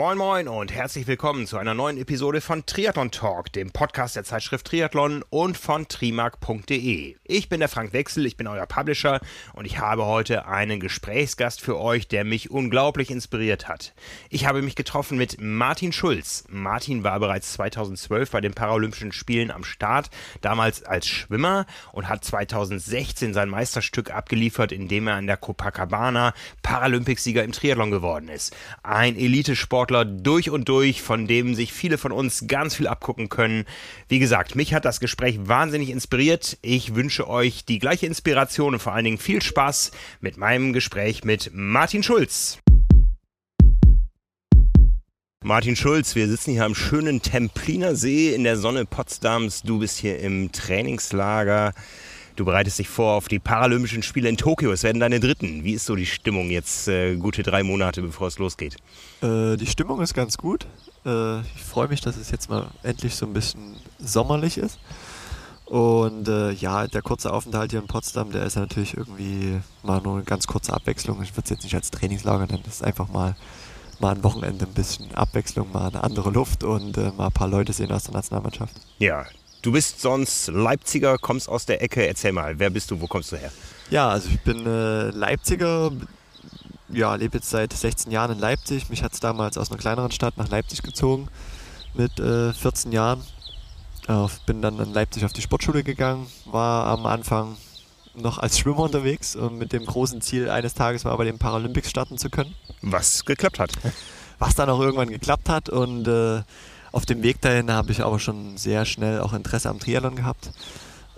Moin Moin und herzlich willkommen zu einer neuen Episode von Triathlon Talk, dem Podcast der Zeitschrift Triathlon und von trimark.de. Ich bin der Frank Wechsel, ich bin euer Publisher und ich habe heute einen Gesprächsgast für euch, der mich unglaublich inspiriert hat. Ich habe mich getroffen mit Martin Schulz. Martin war bereits 2012 bei den Paralympischen Spielen am Start, damals als Schwimmer und hat 2016 sein Meisterstück abgeliefert, indem er an der Copacabana Paralympicsieger im Triathlon geworden ist. Ein Elite-Sport Sportler durch und durch, von dem sich viele von uns ganz viel abgucken können. Wie gesagt, mich hat das Gespräch wahnsinnig inspiriert. Ich wünsche euch die gleiche Inspiration und vor allen Dingen viel Spaß mit meinem Gespräch mit Martin Schulz. Martin Schulz, wir sitzen hier am schönen Templiner See in der Sonne Potsdams. Du bist hier im Trainingslager. Du bereitest dich vor auf die Paralympischen Spiele in Tokio. Es werden deine dritten. Wie ist so die Stimmung jetzt äh, gute drei Monate, bevor es losgeht? Äh, die Stimmung ist ganz gut. Äh, ich freue mich, dass es jetzt mal endlich so ein bisschen sommerlich ist. Und äh, ja, der kurze Aufenthalt hier in Potsdam, der ist natürlich irgendwie mal nur eine ganz kurze Abwechslung. Ich würde es jetzt nicht als Trainingslager nennen, das ist einfach mal, mal ein Wochenende ein bisschen Abwechslung, mal eine andere Luft und äh, mal ein paar Leute sehen aus der Nationalmannschaft. Ja, Du bist sonst Leipziger, kommst aus der Ecke. Erzähl mal, wer bist du, wo kommst du her? Ja, also ich bin äh, Leipziger, ja, lebe jetzt seit 16 Jahren in Leipzig. Mich hat es damals aus einer kleineren Stadt nach Leipzig gezogen mit äh, 14 Jahren. Äh, bin dann in Leipzig auf die Sportschule gegangen, war am Anfang noch als Schwimmer unterwegs und mit dem großen Ziel, eines Tages mal bei den Paralympics starten zu können. Was geklappt hat. Was dann auch irgendwann geklappt hat und äh, auf dem Weg dahin habe ich aber schon sehr schnell auch Interesse am Triathlon gehabt.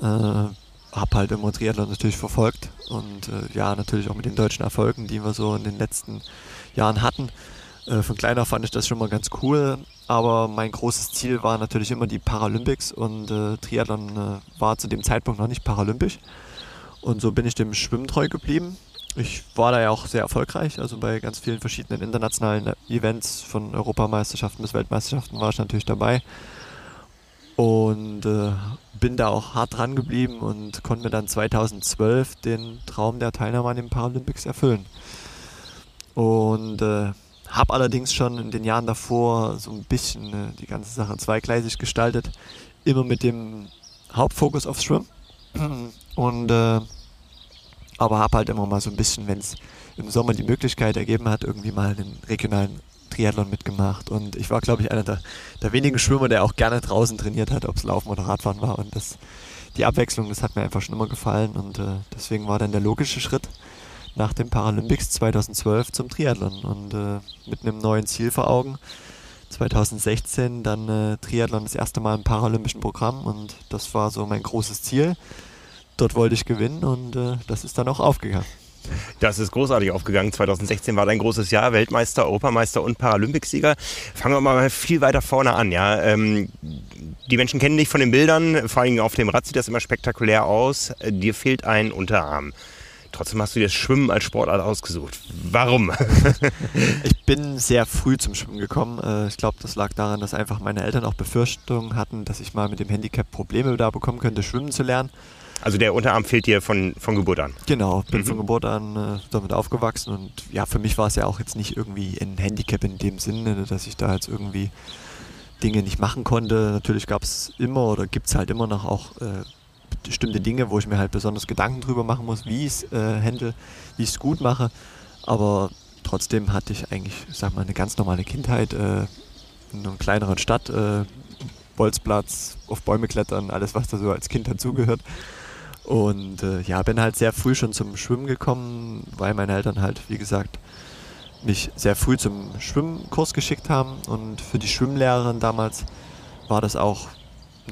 Äh, habe halt immer Triathlon natürlich verfolgt und äh, ja, natürlich auch mit den deutschen Erfolgen, die wir so in den letzten Jahren hatten. Äh, von kleiner fand ich das schon mal ganz cool, aber mein großes Ziel war natürlich immer die Paralympics und äh, Triathlon äh, war zu dem Zeitpunkt noch nicht paralympisch. Und so bin ich dem Schwimmen treu geblieben ich war da ja auch sehr erfolgreich. Also bei ganz vielen verschiedenen internationalen Events, von Europameisterschaften bis Weltmeisterschaften, war ich natürlich dabei. Und äh, bin da auch hart dran geblieben und konnte mir dann 2012 den Traum der Teilnahme an den Paralympics erfüllen. Und äh, habe allerdings schon in den Jahren davor so ein bisschen äh, die ganze Sache zweigleisig gestaltet. Immer mit dem Hauptfokus aufs Schwimmen. Und äh, aber habe halt immer mal so ein bisschen, wenn es im Sommer die Möglichkeit ergeben hat, irgendwie mal einen regionalen Triathlon mitgemacht. Und ich war, glaube ich, einer der, der wenigen Schwimmer, der auch gerne draußen trainiert hat, ob es Laufen oder Radfahren war. Und das, die Abwechslung, das hat mir einfach schon immer gefallen. Und äh, deswegen war dann der logische Schritt nach den Paralympics 2012 zum Triathlon. Und äh, mit einem neuen Ziel vor Augen. 2016 dann äh, Triathlon das erste Mal im paralympischen Programm. Und das war so mein großes Ziel dort wollte ich gewinnen und äh, das ist dann auch aufgegangen. Das ist großartig aufgegangen. 2016 war dein großes Jahr, Weltmeister, Europameister und Paralympicsieger. Fangen wir mal viel weiter vorne an. Ja? Ähm, die Menschen kennen dich von den Bildern, vor allem auf dem Rad sieht das immer spektakulär aus. Dir fehlt ein Unterarm. Trotzdem hast du dir das Schwimmen als Sportart ausgesucht. Warum? ich bin sehr früh zum Schwimmen gekommen. Äh, ich glaube, das lag daran, dass einfach meine Eltern auch Befürchtungen hatten, dass ich mal mit dem Handicap Probleme da bekommen könnte, schwimmen zu lernen. Also der Unterarm fehlt dir von, von Geburt an? Genau, bin mhm. von Geburt an äh, damit aufgewachsen und ja, für mich war es ja auch jetzt nicht irgendwie ein Handicap in dem Sinne, dass ich da jetzt irgendwie Dinge nicht machen konnte. Natürlich gab es immer oder gibt es halt immer noch auch äh, bestimmte Dinge, wo ich mir halt besonders Gedanken drüber machen muss, wie ich es äh, handle, wie ich es gut mache. Aber trotzdem hatte ich eigentlich, sag mal, eine ganz normale Kindheit äh, in einer kleineren Stadt. Äh, Bolzplatz, auf Bäume klettern, alles was da so als Kind dazugehört. Und äh, ja, bin halt sehr früh schon zum Schwimmen gekommen, weil meine Eltern halt, wie gesagt, mich sehr früh zum Schwimmkurs geschickt haben. Und für die Schwimmlehrerin damals war das auch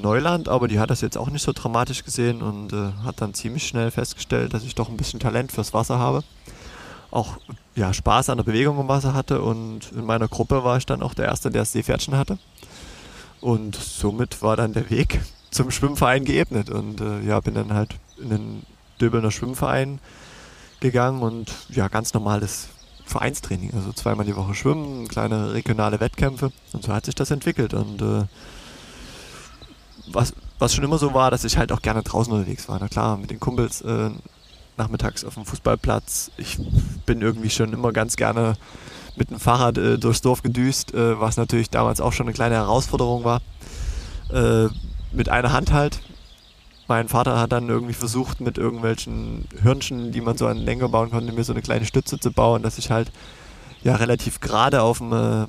Neuland, aber die hat das jetzt auch nicht so dramatisch gesehen und äh, hat dann ziemlich schnell festgestellt, dass ich doch ein bisschen Talent fürs Wasser habe. Auch ja, Spaß an der Bewegung im Wasser hatte und in meiner Gruppe war ich dann auch der Erste, der das Seepferdchen hatte. Und somit war dann der Weg zum Schwimmverein geebnet und äh, ja, bin dann halt in den Döbelner Schwimmverein gegangen und ja, ganz normales Vereinstraining, also zweimal die Woche schwimmen, kleine regionale Wettkämpfe und so hat sich das entwickelt und äh, was, was schon immer so war, dass ich halt auch gerne draußen unterwegs war. Na klar, mit den Kumpels äh, nachmittags auf dem Fußballplatz. Ich bin irgendwie schon immer ganz gerne mit dem Fahrrad äh, durchs Dorf gedüst, äh, was natürlich damals auch schon eine kleine Herausforderung war. Äh, mit einer Hand halt. Mein Vater hat dann irgendwie versucht, mit irgendwelchen Hörnchen, die man so an den Lenker bauen konnte, mir so eine kleine Stütze zu bauen, dass ich halt ja relativ gerade auf dem, äh,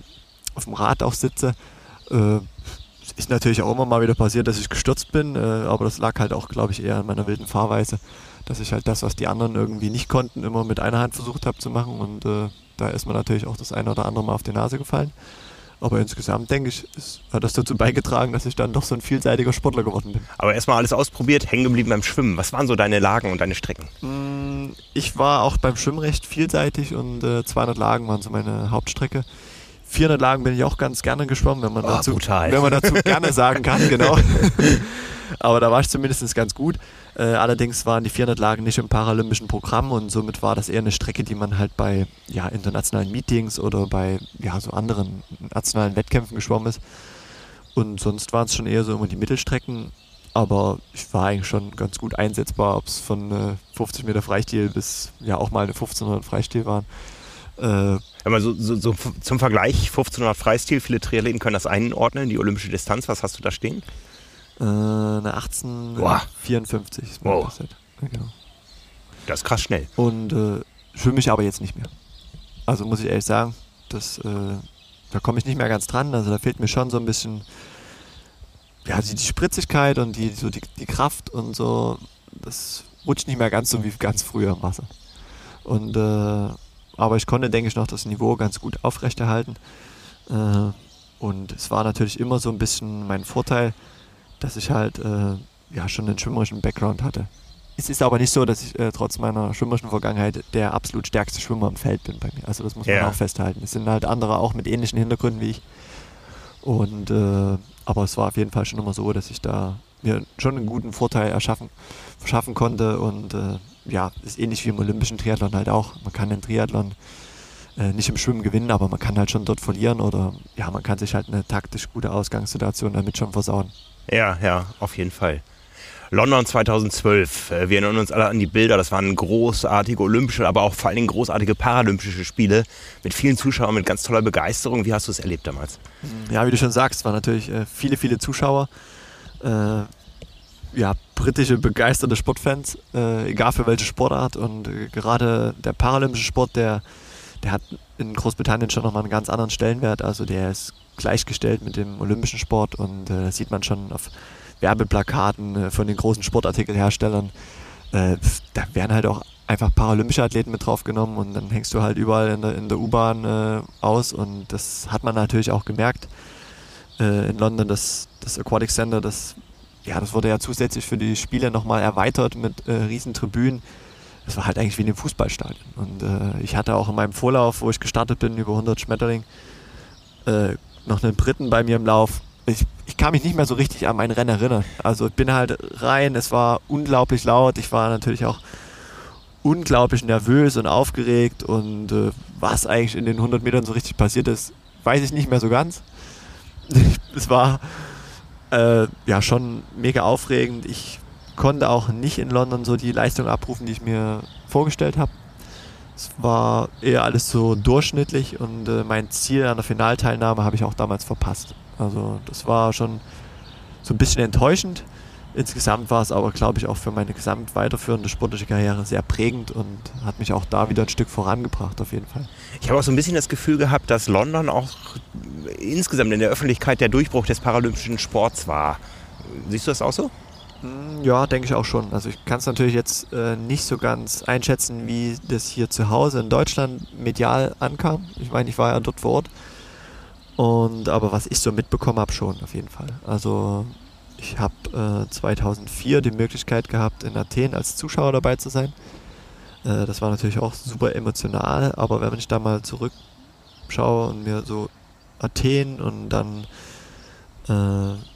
auf dem Rad auch sitze. Äh, ist natürlich auch immer mal wieder passiert, dass ich gestürzt bin, äh, aber das lag halt auch, glaube ich, eher an meiner wilden Fahrweise, dass ich halt das, was die anderen irgendwie nicht konnten, immer mit einer Hand versucht habe zu machen und äh, da ist mir natürlich auch das eine oder andere Mal auf die Nase gefallen. Aber insgesamt, denke ich, ist, hat das dazu beigetragen, dass ich dann doch so ein vielseitiger Sportler geworden bin. Aber erstmal alles ausprobiert, hängen geblieben beim Schwimmen. Was waren so deine Lagen und deine Strecken? Mm, ich war auch beim Schwimmen recht vielseitig und äh, 200 Lagen waren so meine Hauptstrecke. 400 Lagen bin ich auch ganz gerne geschwommen, wenn man, Oh, dazu, brutal. wenn man dazu gerne sagen kann, genau. Aber da war ich zumindest ganz gut. Äh, allerdings waren die 400 Lagen nicht im paralympischen Programm und somit war das eher eine Strecke, die man halt bei ja, internationalen Meetings oder bei ja, so anderen nationalen Wettkämpfen geschwommen ist. Und sonst waren es schon eher so immer die Mittelstrecken. Aber ich war eigentlich schon ganz gut einsetzbar, ob es von äh, 50 Meter Freistil bis ja auch mal eine 1500 Freistil waren. Äh, man so, so, so zum Vergleich 1500 Freistil, viele Triathleten können das einordnen, die olympische Distanz. Was hast du da stehen? Äh, eine Boah. 1854 ist mein Wow. Ja, genau. Das ist krass schnell. Und äh, schwimme ich aber jetzt nicht mehr. Also muss ich ehrlich sagen, das, äh, da komme ich nicht mehr ganz dran. Also da fehlt mir schon so ein bisschen ja, die, die Spritzigkeit und die, so die, die Kraft und so. Das rutscht nicht mehr ganz so wie ganz früher im Wasser. Und äh, aber ich konnte, denke ich, noch das Niveau ganz gut aufrechterhalten. Äh, und es war natürlich immer so ein bisschen mein Vorteil, dass ich halt äh, ja schon einen schwimmerischen Background hatte. Es ist aber nicht so, dass ich äh, trotz meiner schwimmerischen Vergangenheit der absolut stärkste Schwimmer im Feld bin bei mir. Also das muss man Ja. auch festhalten. Es sind halt andere auch mit ähnlichen Hintergründen wie ich. Und äh, aber es war auf jeden Fall schon immer so, dass ich da mir schon einen guten Vorteil erschaffen, verschaffen konnte. Und äh, ja, ist ähnlich wie im olympischen Triathlon halt auch. Man kann den Triathlon äh, nicht im Schwimmen gewinnen, aber man kann halt schon dort verlieren oder ja, man kann sich halt eine taktisch gute Ausgangssituation damit schon versauen. Ja, ja, auf jeden Fall. London 2012. äh, Wir erinnern uns alle an die Bilder. Das waren großartige olympische, aber auch vor allen Dingen großartige paralympische Spiele mit vielen Zuschauern, mit ganz toller Begeisterung. Wie hast du es erlebt damals? Ja, wie du schon sagst, waren natürlich äh, viele, viele Zuschauer. Äh, ja, britische begeisterte Sportfans, egal für welche Sportart. Und gerade der paralympische Sport, der, der hat in Großbritannien schon nochmal einen ganz anderen Stellenwert. Also der ist gleichgestellt mit dem olympischen Sport und äh, das sieht man schon auf Werbeplakaten äh, von den großen Sportartikelherstellern. Äh, da werden halt auch einfach paralympische Athleten mit draufgenommen und dann hängst du halt überall in der, in der U-Bahn äh, aus und das hat man natürlich auch gemerkt äh, in London, das, das Aquatic Center, das, ja, das wurde ja zusätzlich für die Spiele nochmal erweitert mit äh, riesen Tribünen. Das war halt eigentlich wie in einem Fußballstadion. Und äh, ich hatte auch in meinem Vorlauf, wo ich gestartet bin, über 100 Schmetterling, äh, noch einen Briten bei mir im Lauf. Ich, ich kann mich nicht mehr so richtig an mein Rennen erinnern. Also ich bin halt rein, es war unglaublich laut. Ich war natürlich auch unglaublich nervös und aufgeregt und äh, was eigentlich in den 100 Metern so richtig passiert ist, weiß ich nicht mehr so ganz. es war äh, ja schon mega aufregend. Ich konnte auch nicht in London so die Leistung abrufen, die ich mir vorgestellt habe. Es war eher alles so durchschnittlich und äh, mein Ziel an der Finalteilnahme habe ich auch damals verpasst. Also das war schon so ein bisschen enttäuschend. Insgesamt war es aber, glaube ich, auch für meine gesamt weiterführende sportliche Karriere sehr prägend und hat mich auch da wieder ein Stück vorangebracht, auf jeden Fall. Ich habe auch so ein bisschen das Gefühl gehabt, dass London auch insgesamt in der Öffentlichkeit der Durchbruch des paralympischen Sports war. Siehst du das auch so? Mm, Ja, denke ich auch schon. Also ich kann es natürlich jetzt äh, nicht so ganz einschätzen, wie das hier zu Hause in Deutschland medial ankam. Ich meine, ich war ja dort vor Ort. Und aber was ich so mitbekommen habe, schon auf jeden Fall. Also ich habe äh, 2004 die Möglichkeit gehabt, in Athen als Zuschauer dabei zu sein. Äh, das war natürlich auch super emotional, aber wenn ich da mal zurückschaue und mir so Athen und dann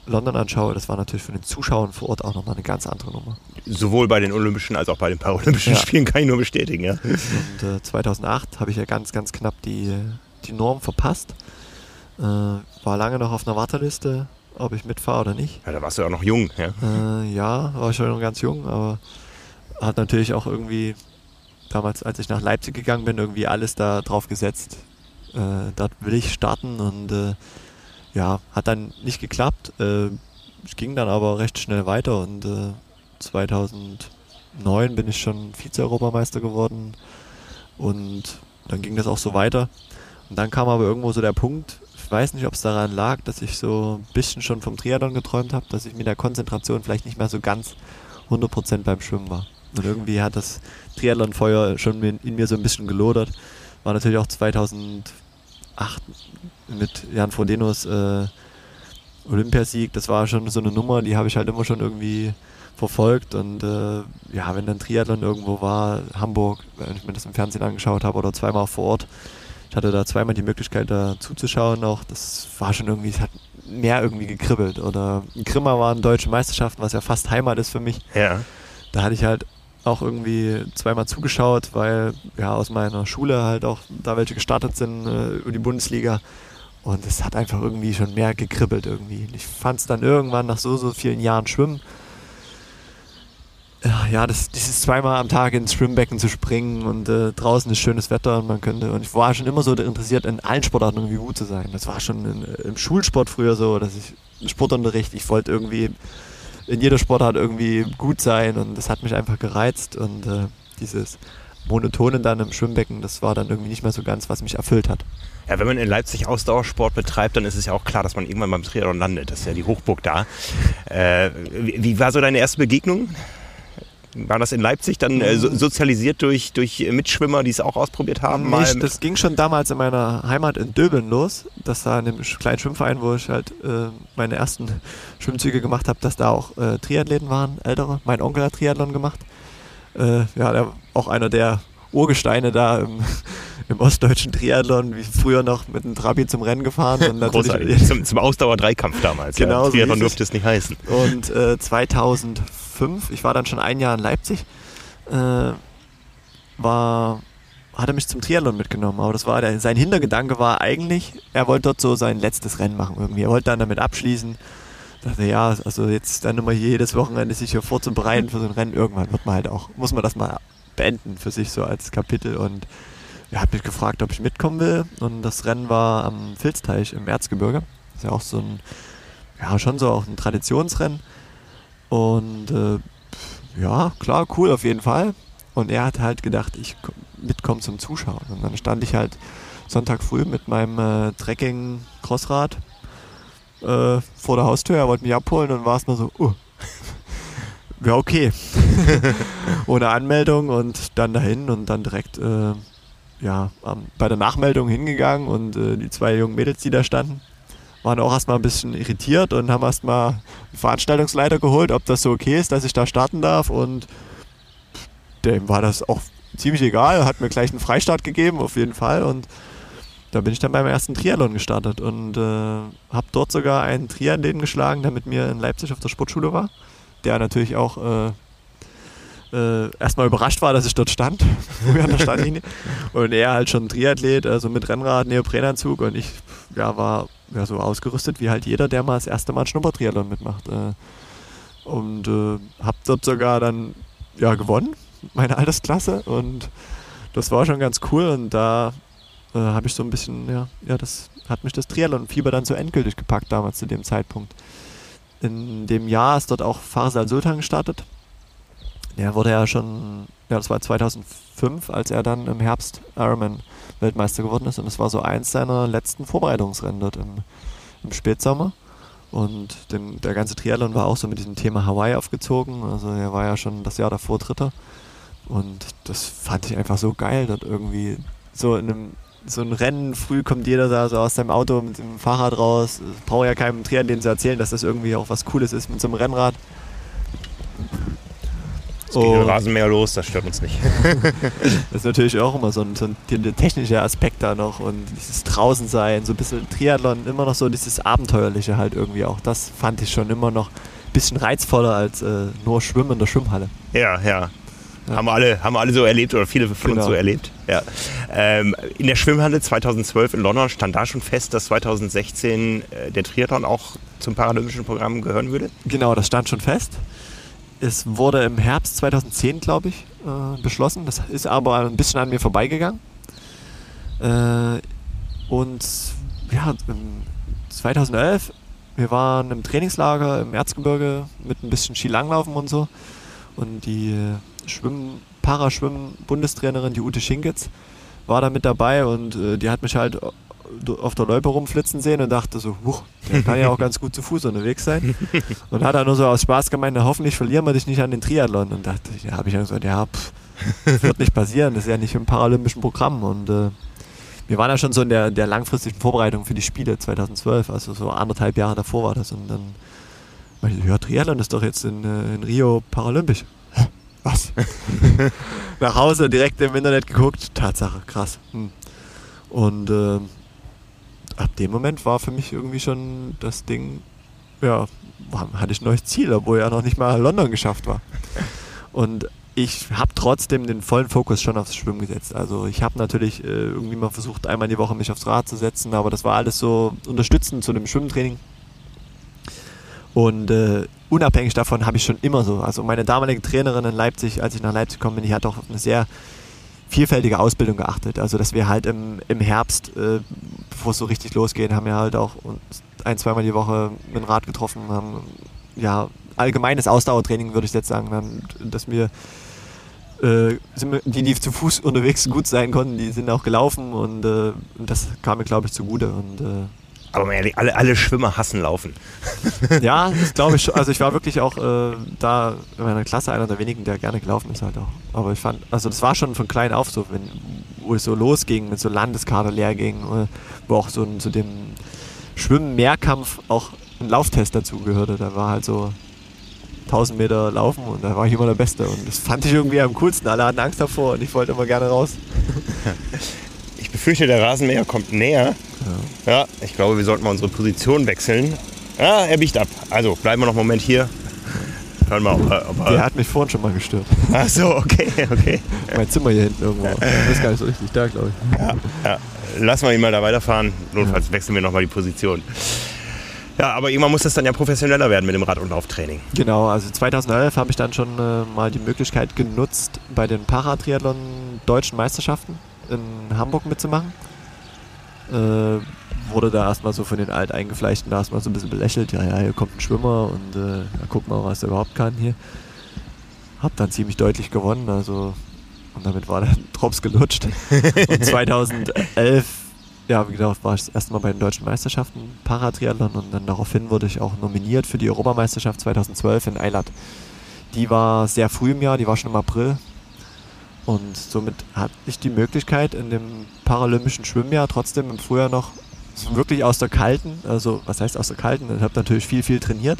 London anschaue, das war natürlich für den Zuschauern vor Ort auch nochmal eine ganz andere Nummer. Sowohl bei den Olympischen als auch bei den Paralympischen Ja. Spielen kann ich nur bestätigen. Ja. Und äh, 2008 habe ich ja ganz, ganz knapp die, die Norm verpasst. Äh, war lange noch auf einer Warteliste, ob ich mitfahre oder nicht. ja, da warst du ja auch noch jung. Ja. Äh, ja, war schon noch ganz jung, aber hat natürlich auch irgendwie damals, als ich nach Leipzig gegangen bin, irgendwie alles da drauf gesetzt, äh, dort will ich starten und äh, ja, hat dann nicht geklappt. Äh, ging dann aber recht schnell weiter und 2009 äh, bin ich schon Vize-Europameister geworden und dann ging das auch so weiter. Und dann kam aber irgendwo so der Punkt, ich weiß nicht, ob es daran lag, dass ich so ein bisschen schon vom Triathlon geträumt habe, dass ich mit der Konzentration vielleicht nicht mehr so ganz 100% beim Schwimmen war. Und irgendwie hat das Triathlon-Feuer schon in mir so ein bisschen gelodert. War natürlich auch 2008 mit Jan Frodenos äh, Olympiasieg. Das war schon so eine Nummer, die habe ich halt immer schon irgendwie verfolgt. Und äh, ja, wenn dann Triathlon irgendwo war, Hamburg, wenn ich mir das im Fernsehen angeschaut habe oder zweimal vor Ort, ich hatte da zweimal die Möglichkeit, da zuzuschauen auch. Das war schon irgendwie, es hat mehr irgendwie gekribbelt. Oder ein Grimma waren deutsche Meisterschaften, was ja fast Heimat ist für mich. Ja. Da hatte ich halt auch irgendwie zweimal zugeschaut, weil ja aus meiner Schule halt auch da welche gestartet sind äh, über die Bundesliga. Und es hat einfach irgendwie schon mehr gekribbelt irgendwie. Ich fand es dann irgendwann nach so, so vielen Jahren Schwimmen ja, das, dieses zweimal am Tag ins Schwimmbecken zu springen und äh, draußen ist schönes Wetter und man könnte, und ich war schon immer so interessiert, in allen Sportarten irgendwie gut zu sein. Das war schon in, im Schulsport früher so, dass ich Sportunterricht, ich wollte irgendwie in jeder Sportart irgendwie gut sein und das hat mich einfach gereizt und äh, dieses Monotone dann im Schwimmbecken, das war dann irgendwie nicht mehr so ganz, was mich erfüllt hat. Ja, wenn man in Leipzig Ausdauersport betreibt, dann ist es ja auch klar, dass man irgendwann beim Triathlon landet. Das ist ja die Hochburg da. Äh, wie, wie war so deine erste Begegnung? war das in Leipzig dann äh, so, sozialisiert durch, durch Mitschwimmer, die es auch ausprobiert haben? Nicht, das ging schon damals in meiner Heimat in Döbeln los. Das war in dem kleinen Schwimmverein, wo ich halt äh, meine ersten Schwimmzüge gemacht habe, dass da auch äh, Triathleten waren, ältere. Mein Onkel hat Triathlon gemacht. Äh, ja, der auch einer der Urgesteine da im, im ostdeutschen Triathlon, wie früher noch mit einem Trabi zum Rennen gefahren. Und natürlich zum, zum Ausdauer-Dreikampf damals. Genau. Ja. Triathlon so durfte es nicht heißen. Und äh, 2005, ich war dann schon ein Jahr in Leipzig, äh, war, hat er mich zum Triathlon mitgenommen. Aber das war der, sein Hintergedanke war eigentlich, er wollte dort so sein letztes Rennen machen irgendwie. Er wollte dann damit abschließen. Dachte, ja, also jetzt dann immer jedes Wochenende sich hier vorzubereiten für so ein Rennen. Irgendwann wird man halt auch, muss man das mal beenden für sich so als Kapitel und er hat mich gefragt, ob ich mitkommen will. Und das Rennen war am Filzteich im Erzgebirge. Das ist ja auch so ein, ja, schon so auch ein Traditionsrennen. Und äh, ja, klar, cool auf jeden Fall. Und er hat halt gedacht, ich mitkomme zum Zuschauen. Und dann stand ich halt Sonntag früh mit meinem äh, Trekking-Crossrad äh, vor der Haustür. Er wollte mich abholen und war es mal so, uh, ja, okay. Ohne Anmeldung und dann dahin und dann direkt äh, ja, bei der Nachmeldung hingegangen und äh, die zwei jungen Mädels, die da standen, waren auch erstmal ein bisschen irritiert und haben erstmal einen Veranstaltungsleiter geholt, ob das so okay ist, dass ich da starten darf und dem war das auch ziemlich egal, hat mir gleich einen Freistart gegeben, auf jeden Fall und da bin ich dann beim ersten Triathlon gestartet und äh, habe dort sogar einen Triathleten geschlagen, der mit mir in Leipzig auf der Sportschule war, der natürlich auch äh, äh, erstmal überrascht war, dass ich dort stand, an der Startlinie. Und er halt schon Triathlet, also mit Rennrad, Neoprenanzug und ich ja, war ja, so ausgerüstet wie halt jeder, der mal das erste Mal einen Schnuppertriathlon mitmacht. Äh, und äh, hab dort sogar dann ja gewonnen, meine Altersklasse und das war schon ganz cool und da äh, habe ich so ein bisschen, ja, ja, das hat mich das Triathlon-Fieber dann so endgültig gepackt damals zu dem Zeitpunkt. In dem Jahr ist dort auch Farsal Sultan gestartet er wurde ja schon, ja, das war 2005, als er dann im Herbst Ironman Weltmeister geworden ist. Und das war so eins seiner letzten Vorbereitungsrennen dort im, im Spätsommer. Und den, der ganze Triathlon war auch so mit diesem Thema Hawaii aufgezogen. Also er war ja schon das Jahr davor Dritter. Und das fand ich einfach so geil, dort irgendwie so in einem so ein Rennen, früh kommt jeder da so aus seinem Auto mit dem Fahrrad raus. Ich brauche ja keinem Triathlon zu erzählen, dass das irgendwie auch was Cooles ist mit so einem Rennrad. Es geht oh. Rasenmäher los, das stört uns nicht. das ist natürlich auch immer so ein, so ein technischer Aspekt da noch und dieses Draußensein, so ein bisschen Triathlon, immer noch so dieses Abenteuerliche halt irgendwie auch. Das fand ich schon immer noch ein bisschen reizvoller als äh, nur Schwimmen in der Schwimmhalle. Ja, ja. Ja. Haben, wir alle, haben alle so erlebt oder viele von genau. uns so erlebt. Ja. Ähm, in der Schwimmhalle 2012 in London stand da schon fest, dass 2016 äh, der Triathlon auch zum paralympischen Programm gehören würde? Genau, das stand schon fest. Es wurde im Herbst 2010, glaube ich, äh, beschlossen. Das ist aber ein bisschen an mir vorbeigegangen. Äh, und ja, 2011, wir waren im Trainingslager im Erzgebirge mit ein bisschen Skilanglaufen und so. Und die äh, Schwimmen, Paraschwimmen-Bundestrainerin, die Ute Schinkitz, war da mit dabei und äh, die hat mich halt auf der Loipe rumflitzen sehen und dachte so, huch, der kann ja auch ganz gut zu Fuß unterwegs sein. Und hat dann nur so aus Spaß gemeint, na, hoffentlich verlieren wir dich nicht an den Triathlon. Und dachte, ja, habe ich dann gesagt, ja, pff, das wird nicht passieren, das ist ja nicht im paralympischen Programm. Und äh, wir waren ja schon so in der, der langfristigen Vorbereitung für die Spiele 2012, also so anderthalb Jahre davor war das. Und dann meinte ich, ja, Triathlon ist doch jetzt in, äh, in Rio paralympisch. Was? Nach Hause direkt im Internet geguckt, Tatsache, krass. Hm. Und äh, ab dem Moment war für mich irgendwie schon das Ding, ja, hatte ich ein neues Ziel, obwohl ja noch nicht mal London geschafft war. Und ich habe trotzdem den vollen Fokus schon aufs Schwimmen gesetzt. Also ich habe natürlich äh, irgendwie mal versucht, einmal die Woche mich aufs Rad zu setzen, aber das war alles so unterstützend zu dem Schwimmtraining. Und äh, unabhängig davon habe ich schon immer so, also meine damalige Trainerin in Leipzig, als ich nach Leipzig gekommen bin, die hat auch eine sehr vielfältige Ausbildung geachtet. Also dass wir halt im, im Herbst, äh, bevor es so richtig losgeht, haben wir halt auch ein, zweimal die Woche mit dem Rad getroffen, haben ja allgemeines Ausdauertraining, würde ich jetzt sagen, dann, dass wir äh, die, die zu Fuß unterwegs gut sein konnten, die sind auch gelaufen und äh, das kam mir, glaube ich, zugute. Und, äh, aber ehrlich, alle, alle Schwimmer hassen Laufen. ja, das glaube ich schon. Also ich war wirklich auch äh, da in meiner Klasse einer der wenigen, der gerne gelaufen ist halt auch. Aber ich fand, also das war schon von klein auf so, wenn, wo es so losging, mit so Landeskader leer ging, äh, wo auch so zu dem Schwimmen-Mehrkampf auch ein Lauftest dazu gehörte. Da war halt so 1000 Meter laufen und da war ich immer der Beste. Und das fand ich irgendwie am coolsten. Alle hatten Angst davor und ich wollte immer gerne raus. Ich befürchte, der Rasenmäher kommt näher. Ja. ja, ich glaube, wir sollten mal unsere Position wechseln. Ja, er biegt ab. Also bleiben wir noch einen Moment hier. Hören wir, ob, ob Der hat mich vorhin schon mal gestört. Ach so, okay, okay. mein Zimmer hier hinten irgendwo. Das ist gar nicht so richtig da, glaube ich. Ja, ja. Lassen wir ihn mal da weiterfahren. Notfalls wechseln wir nochmal die Position. Ja, aber irgendwann muss das dann ja professioneller werden mit dem Rad- und Lauftraining. Genau, also 2011 habe ich dann schon äh, mal die Möglichkeit genutzt, bei den Paratriathlon deutschen Meisterschaften in Hamburg mitzumachen. Äh, wurde da erstmal so von den Alteingefleischten da erstmal so ein bisschen belächelt. Ja, ja, hier kommt ein Schwimmer und äh, ja, guck mal, was er überhaupt kann hier. Hab dann ziemlich deutlich gewonnen, also und damit war der Drops gelutscht. und 2011 ja, wie gesagt, war ich das erste Mal bei den deutschen Meisterschaften Paratriathlon und dann daraufhin wurde ich auch nominiert für die Europameisterschaft 2012 in Eilat. Die war sehr früh im Jahr, die war schon im April. Und somit hatte ich die Möglichkeit, in dem paralympischen Schwimmjahr trotzdem im Frühjahr noch wirklich aus der kalten, also was heißt aus der kalten? Ich habe natürlich viel, viel trainiert.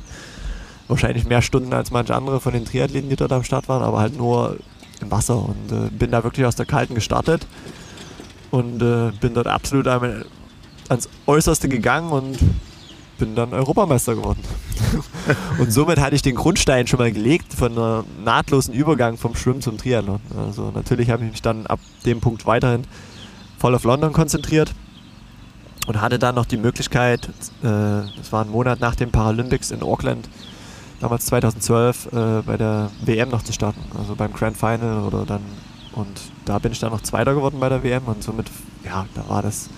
Wahrscheinlich mehr Stunden als manche andere von den Triathleten, die dort am Start waren, aber halt nur im Wasser und äh, bin da wirklich aus der kalten gestartet und äh, bin dort absolut ans Äußerste gegangen und bin dann Europameister geworden. und somit hatte ich den Grundstein schon mal gelegt von einem nahtlosen Übergang vom Schwimmen zum Triathlon. Also natürlich habe ich mich dann ab dem Punkt weiterhin voll auf London konzentriert und hatte dann noch die Möglichkeit, äh, das war ein Monat nach den Paralympics in Auckland, damals 2012, äh, bei der WM noch zu starten, also beim Grand Final oder dann und da bin ich dann noch Zweiter geworden bei der WM und somit, ja, da war das,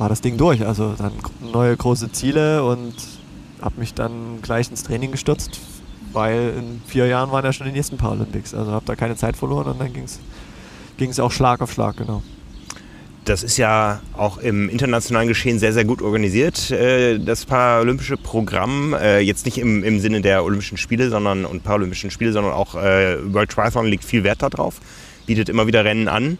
war das Ding durch. Also dann neue große Ziele und habe mich dann gleich ins Training gestürzt, weil in vier Jahren waren ja schon die nächsten Paralympics. Also habe da keine Zeit verloren und dann ging es auch Schlag auf Schlag, genau. Das ist ja auch im internationalen Geschehen sehr, sehr gut organisiert, äh, das paralympische Programm. Äh, jetzt nicht im, im Sinne der Olympischen Spiele sondern, und Paralympischen Spiele, sondern auch äh, World Triathlon legt viel Wert darauf bietet immer wieder Rennen an.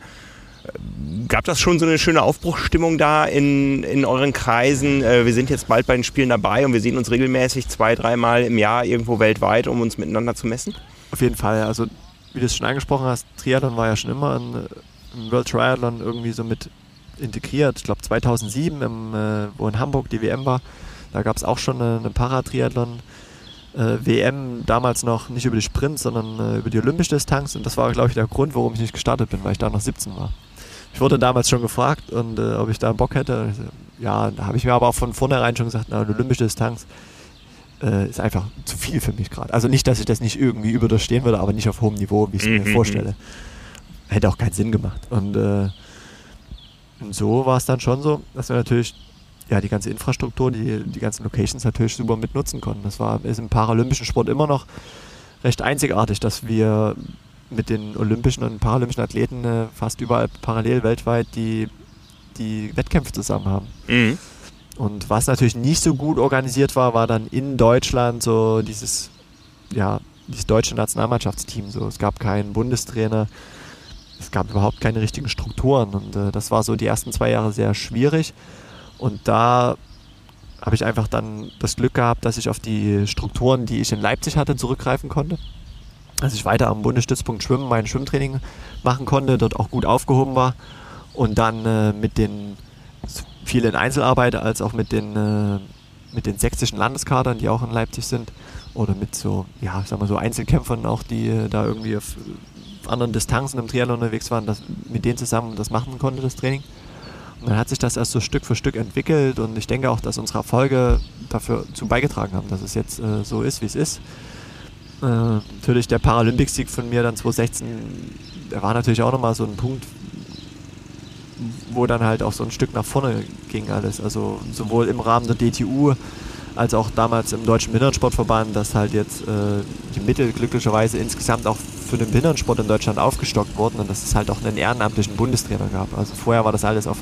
Gab das schon so eine schöne Aufbruchsstimmung da in, in euren Kreisen? Äh, wir sind jetzt bald bei den Spielen dabei und wir sehen uns regelmäßig zwei, dreimal im Jahr irgendwo weltweit, um uns miteinander zu messen? Auf jeden Fall. Also, wie du es schon angesprochen hast, Triathlon war ja schon immer ein, ein World Triathlon irgendwie so mit integriert. Ich glaube 2007, im, äh, wo in Hamburg die WM war, da gab es auch schon eine, eine Paratriathlon äh, WM damals noch nicht über die Sprint, sondern über die olympische Distanz. Und das war, glaube ich, der Grund, warum ich nicht gestartet bin, weil ich da noch 17 war. Ich wurde damals schon gefragt, und, äh, ob ich da Bock hätte. Ja, da habe ich mir aber auch von vornherein schon gesagt, na, eine olympische Distanz äh, ist einfach zu viel für mich gerade. Also nicht, dass ich das nicht irgendwie überstehen würde, aber nicht auf hohem Niveau, wie ich es mir mhm. vorstelle. Hätte auch keinen Sinn gemacht. Und äh, Und so war es dann schon so, dass wir natürlich ja, die ganze Infrastruktur, die, die ganzen Locations natürlich super mitnutzen konnten. Das war, ist im paralympischen Sport immer noch recht einzigartig, dass wir mit den olympischen und paralympischen Athleten äh, fast überall parallel weltweit die, die Wettkämpfe zusammen haben. Mhm. Und was natürlich nicht so gut organisiert war, war dann in Deutschland so dieses, ja, dieses deutsche Nationalmannschaftsteam. So, es gab keinen Bundestrainer, es gab überhaupt keine richtigen Strukturen. Und äh, das war so die ersten zwei Jahre sehr schwierig. Und da habe ich einfach dann das Glück gehabt, dass ich auf die Strukturen, die ich in Leipzig hatte, zurückgreifen konnte. Dass ich weiter am Bundesstützpunkt Schwimmen mein Schwimmtraining machen konnte, dort auch gut aufgehoben war und dann äh, mit den vielen Einzelarbeit als auch mit den, äh, mit den sächsischen Landeskadern, die auch in Leipzig sind, oder mit so, ja, sag mal so Einzelkämpfern auch, die äh, da irgendwie auf anderen Distanzen im Triathlon unterwegs waren, dass mit denen zusammen das machen konnte, das Training. Und dann hat sich das erst so Stück für Stück entwickelt und ich denke auch, dass unsere Erfolge dafür zu beigetragen haben, dass es jetzt äh, so ist, wie es ist. Äh, natürlich der Paralympics-Sieg von mir dann 2016, der war natürlich auch nochmal so ein Punkt, wo dann halt auch so ein Stück nach vorne ging alles. Also sowohl im Rahmen der DTU als auch damals im Deutschen Behindertensportverband, dass halt jetzt äh, die Mittel glücklicherweise insgesamt auch für den Behindertensport in Deutschland aufgestockt wurden und dass es halt auch einen ehrenamtlichen Bundestrainer gab. Also vorher war das alles auf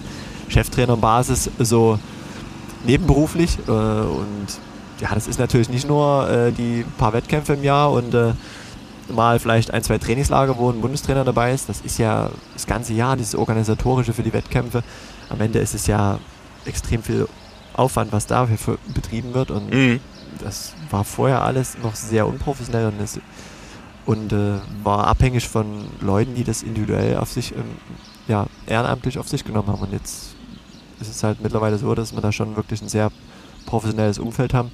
Cheftrainerbasis so nebenberuflich äh, und ja, das ist natürlich nicht nur äh, die paar Wettkämpfe im Jahr und äh, mal vielleicht ein, zwei Trainingslager, wo ein Bundestrainer dabei ist. Das ist ja das ganze Jahr, dieses Organisatorische für die Wettkämpfe. Am Ende ist es ja extrem viel Aufwand, was dafür betrieben wird. Und mhm. das war vorher alles noch sehr unprofessionell und, es, und äh, war abhängig von Leuten, die das individuell auf sich, ähm, ja, ehrenamtlich auf sich genommen haben. Und jetzt ist es halt mittlerweile so, dass wir da schon wirklich ein sehr professionelles Umfeld haben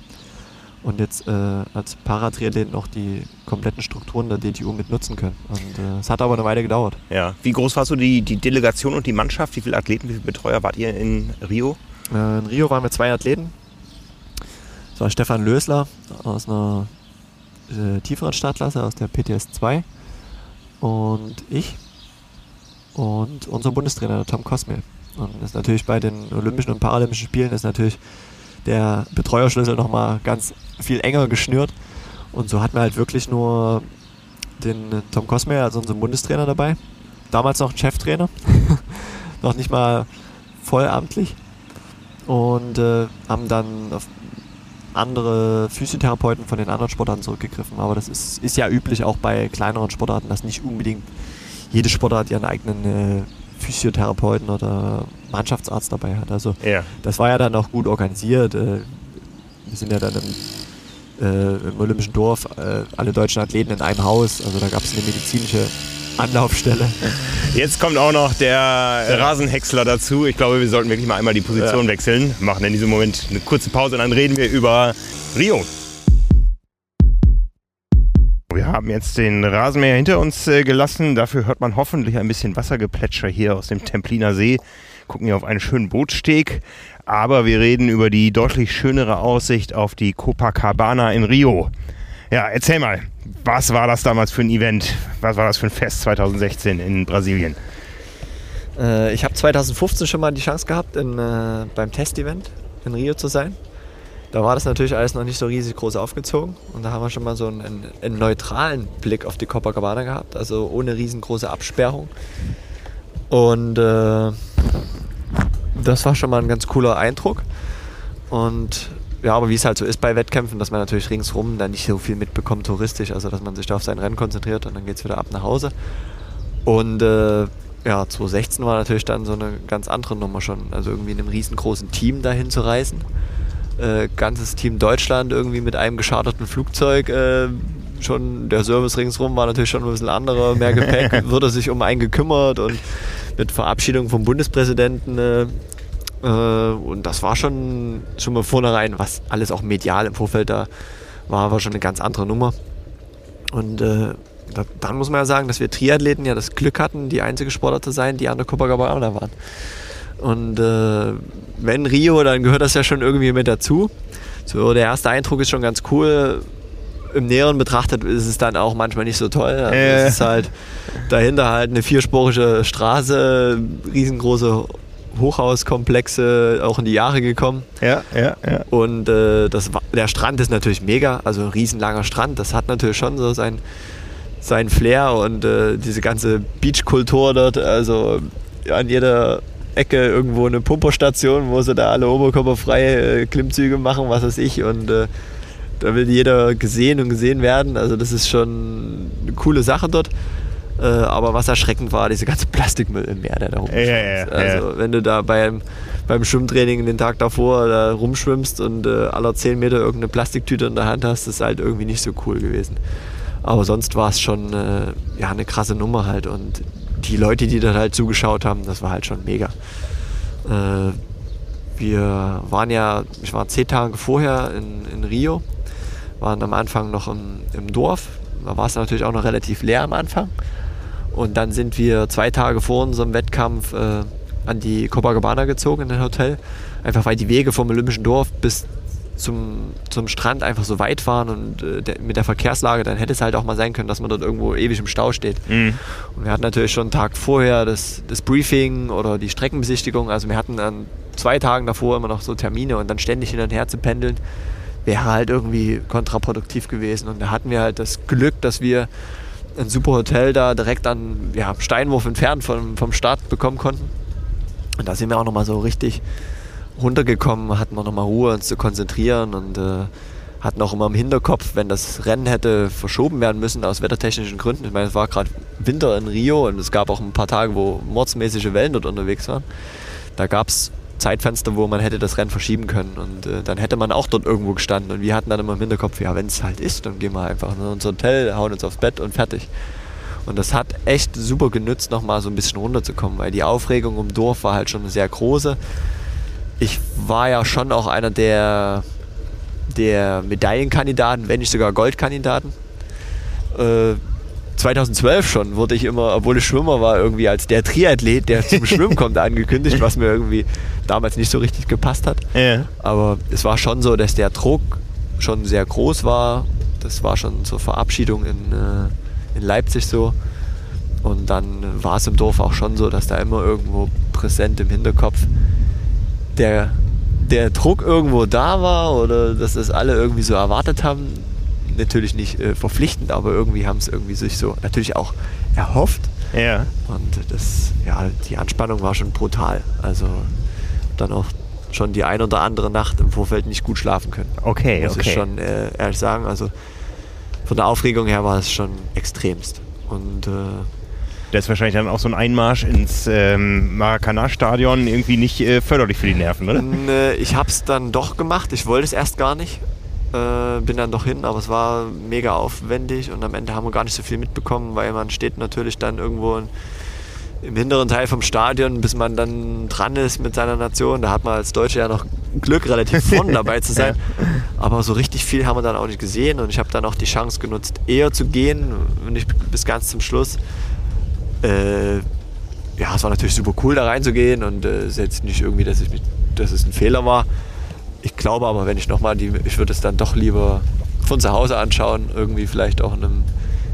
und jetzt äh, als Paratriathlet noch die kompletten Strukturen der DTU mit nutzen können. Und äh, es hat aber eine Weile gedauert. Ja. Wie groß war so die, die Delegation und die Mannschaft? Wie viele Athleten, wie viele Betreuer wart ihr in Rio? Äh, in Rio waren wir zwei Athleten. Das war Stefan Lösler aus einer äh, tieferen Startklasse, aus der PTS 2. Und ich. Und unser Bundestrainer, Tom Kosmel. Und das ist natürlich bei den Olympischen und Paralympischen Spielen ist natürlich der Betreuerschlüssel nochmal ganz viel enger geschnürt. Und so hatten wir halt wirklich nur den Tom Cosme, also unseren Bundestrainer dabei. Damals noch ein Cheftrainer. noch nicht mal vollamtlich. Und äh, haben dann auf andere Physiotherapeuten von den anderen Sportarten zurückgegriffen. Aber das ist, ist ja üblich auch bei kleineren Sportarten, dass nicht unbedingt jede Sportart ihren eigenen äh, Physiotherapeuten oder Mannschaftsarzt dabei hat. Also ja. das war ja dann auch gut organisiert. Äh, wir sind ja dann im, äh, im Olympischen Dorf, äh, alle deutschen Athleten in einem Haus. Also da gab es eine medizinische Anlaufstelle. Jetzt kommt auch noch der, der Rasenhäcksler dazu. Ich glaube, wir sollten wirklich mal einmal die Position ja. wechseln. Machen in diesem Moment eine kurze Pause und dann reden wir über Rio. Wir haben jetzt den Rasenmäher hinter uns äh, gelassen. Dafür hört man hoffentlich ein bisschen Wassergeplätscher hier aus dem Templiner See. Gucken hier auf einen schönen Bootsteg. Aber wir reden über die deutlich schönere Aussicht auf die Copacabana in Rio. Ja, erzähl mal, was war das damals für ein Event? Was war das für ein Fest 2016 in Brasilien? Äh, ich habe 2015 schon mal die Chance gehabt, in, äh, beim Testevent in Rio zu sein. Da war das natürlich alles noch nicht so riesig groß aufgezogen und da haben wir schon mal so einen, einen neutralen Blick auf die Copacabana gehabt, also ohne riesengroße Absperrung. Und äh, das war schon mal ein ganz cooler Eindruck. Und ja, aber wie es halt so ist bei Wettkämpfen, dass man natürlich ringsrum dann nicht so viel mitbekommt touristisch, also dass man sich da auf sein Rennen konzentriert und dann geht es wieder ab nach Hause. Und äh, ja, 2016 war natürlich dann so eine ganz andere Nummer schon. Also irgendwie in einem riesengroßen Team dahin zu reisen äh, ganzes Team Deutschland irgendwie mit einem gescharterten Flugzeug. Äh, schon der Service ringsrum war natürlich schon ein bisschen anderer, mehr Gepäck, wurde sich um einen gekümmert und mit Verabschiedung vom Bundespräsidenten. Äh, äh, und das war schon, schon mal vornherein, was alles auch medial im Vorfeld da war, war schon eine ganz andere Nummer. Und äh, da, dann muss man ja sagen, dass wir Triathleten ja das Glück hatten, die einzige Sportler zu sein, die an der Copacabana waren. Und äh, wenn Rio, dann gehört das ja schon irgendwie mit dazu. So, der erste Eindruck ist schon ganz cool. Im Näheren betrachtet ist es dann auch manchmal nicht so toll. Also äh. Es ist halt dahinter halt eine vierspurige Straße, riesengroße Hochhauskomplexe auch in die Jahre gekommen. Ja, ja, ja. Und äh, das, der Strand ist natürlich mega, also ein riesenlanger Strand. Das hat natürlich schon so sein, sein Flair und äh, diese ganze Beachkultur dort. Also an jeder Ecke irgendwo eine Pumperstation, wo sie da alle oberkörperfreie äh, Klimmzüge machen, was weiß ich. Und äh, da will jeder gesehen und gesehen werden. Also das ist schon eine coole Sache dort. Äh, aber was erschreckend war, diese ganze Plastikmüll im Meer, der da rumschwimmt. Ja, ja, ja, also wenn du da beim, beim Schwimmtraining den Tag davor da rumschwimmst und äh, aller 10 Meter irgendeine Plastiktüte in der Hand hast, ist halt irgendwie nicht so cool gewesen. Aber sonst war es schon äh, ja, eine krasse Nummer halt. Und die Leute, die dann halt zugeschaut haben, das war halt schon mega. Äh, wir waren ja, ich war zehn Tage vorher in, in Rio, waren am Anfang noch im, im Dorf. Da war es natürlich auch noch relativ leer am Anfang. Und dann sind wir zwei Tage vor unserem Wettkampf äh, an die Copacabana gezogen in ein Hotel. Einfach weil die Wege vom Olympischen Dorf bis zum, zum Strand einfach so weit waren und äh, der, mit der Verkehrslage, dann hätte es halt auch mal sein können, dass man dort irgendwo ewig im Stau steht. Mhm. Und wir hatten natürlich schon einen Tag vorher das, das Briefing oder die Streckenbesichtigung. Also wir hatten dann zwei Tagen davor immer noch so Termine und dann ständig hin und her zu pendeln, wäre halt irgendwie kontraproduktiv gewesen. Und da hatten wir halt das Glück, dass wir ein super Hotel da direkt an ja, Steinwurf entfernt vom, vom Start bekommen konnten. Und da sind wir auch nochmal so richtig runtergekommen, hatten wir nochmal Ruhe, uns zu konzentrieren und äh, hatten auch immer im Hinterkopf, wenn das Rennen hätte verschoben werden müssen aus wettertechnischen Gründen. Ich meine, es war gerade Winter in Rio und es gab auch ein paar Tage, wo mordsmäßige Wellen dort unterwegs waren. Da gab es Zeitfenster, wo man hätte das Rennen verschieben können und äh, dann hätte man auch dort irgendwo gestanden und wir hatten dann immer im Hinterkopf, ja, wenn es halt ist, dann gehen wir einfach in unser Hotel, hauen uns aufs Bett und fertig. Und das hat echt super genützt, nochmal so ein bisschen runterzukommen, weil die Aufregung im Dorf war halt schon eine sehr große ich war ja schon auch einer der, der Medaillenkandidaten, wenn nicht sogar Goldkandidaten. Äh, 2012 schon wurde ich immer, obwohl ich Schwimmer war, irgendwie als der Triathlet, der zum Schwimmen kommt, angekündigt, was mir irgendwie damals nicht so richtig gepasst hat. Ja. Aber es war schon so, dass der Druck schon sehr groß war. Das war schon zur Verabschiedung in, äh, in Leipzig so. Und dann war es im Dorf auch schon so, dass da immer irgendwo präsent im Hinterkopf der, der Druck irgendwo da war oder dass das alle irgendwie so erwartet haben. Natürlich nicht äh, verpflichtend, aber irgendwie haben es irgendwie sich so natürlich auch erhofft. Ja. Und das, ja, die Anspannung war schon brutal. Also dann auch schon die ein oder andere Nacht im Vorfeld nicht gut schlafen können. Okay, Muss okay. ich schon äh, ehrlich sagen. Also von der Aufregung her war es schon extremst. Und äh, Das ist wahrscheinlich dann auch so ein Einmarsch ins ähm, Maracanã-Stadion irgendwie nicht äh, förderlich für die Nerven, oder? äh, ich habe es dann doch gemacht. Ich wollte es erst gar nicht. Äh, bin dann doch hin, aber es war mega aufwendig und am Ende haben wir gar nicht so viel mitbekommen, weil man steht natürlich dann irgendwo in, im hinteren Teil vom Stadion, bis man dann dran ist mit seiner Nation. Da hat man als Deutsche ja noch Glück, relativ vorne dabei zu sein. Aber so richtig viel haben wir dann auch nicht gesehen und ich habe dann auch die Chance genutzt, eher zu gehen, nicht bis ganz zum Schluss. Äh, ja, es war natürlich super cool, da reinzugehen und äh, es ist jetzt nicht irgendwie, dass, ich mich, dass es ein Fehler war. Ich glaube aber, wenn ich nochmal die, ich würde es dann doch lieber von zu Hause anschauen, irgendwie vielleicht auch in einem,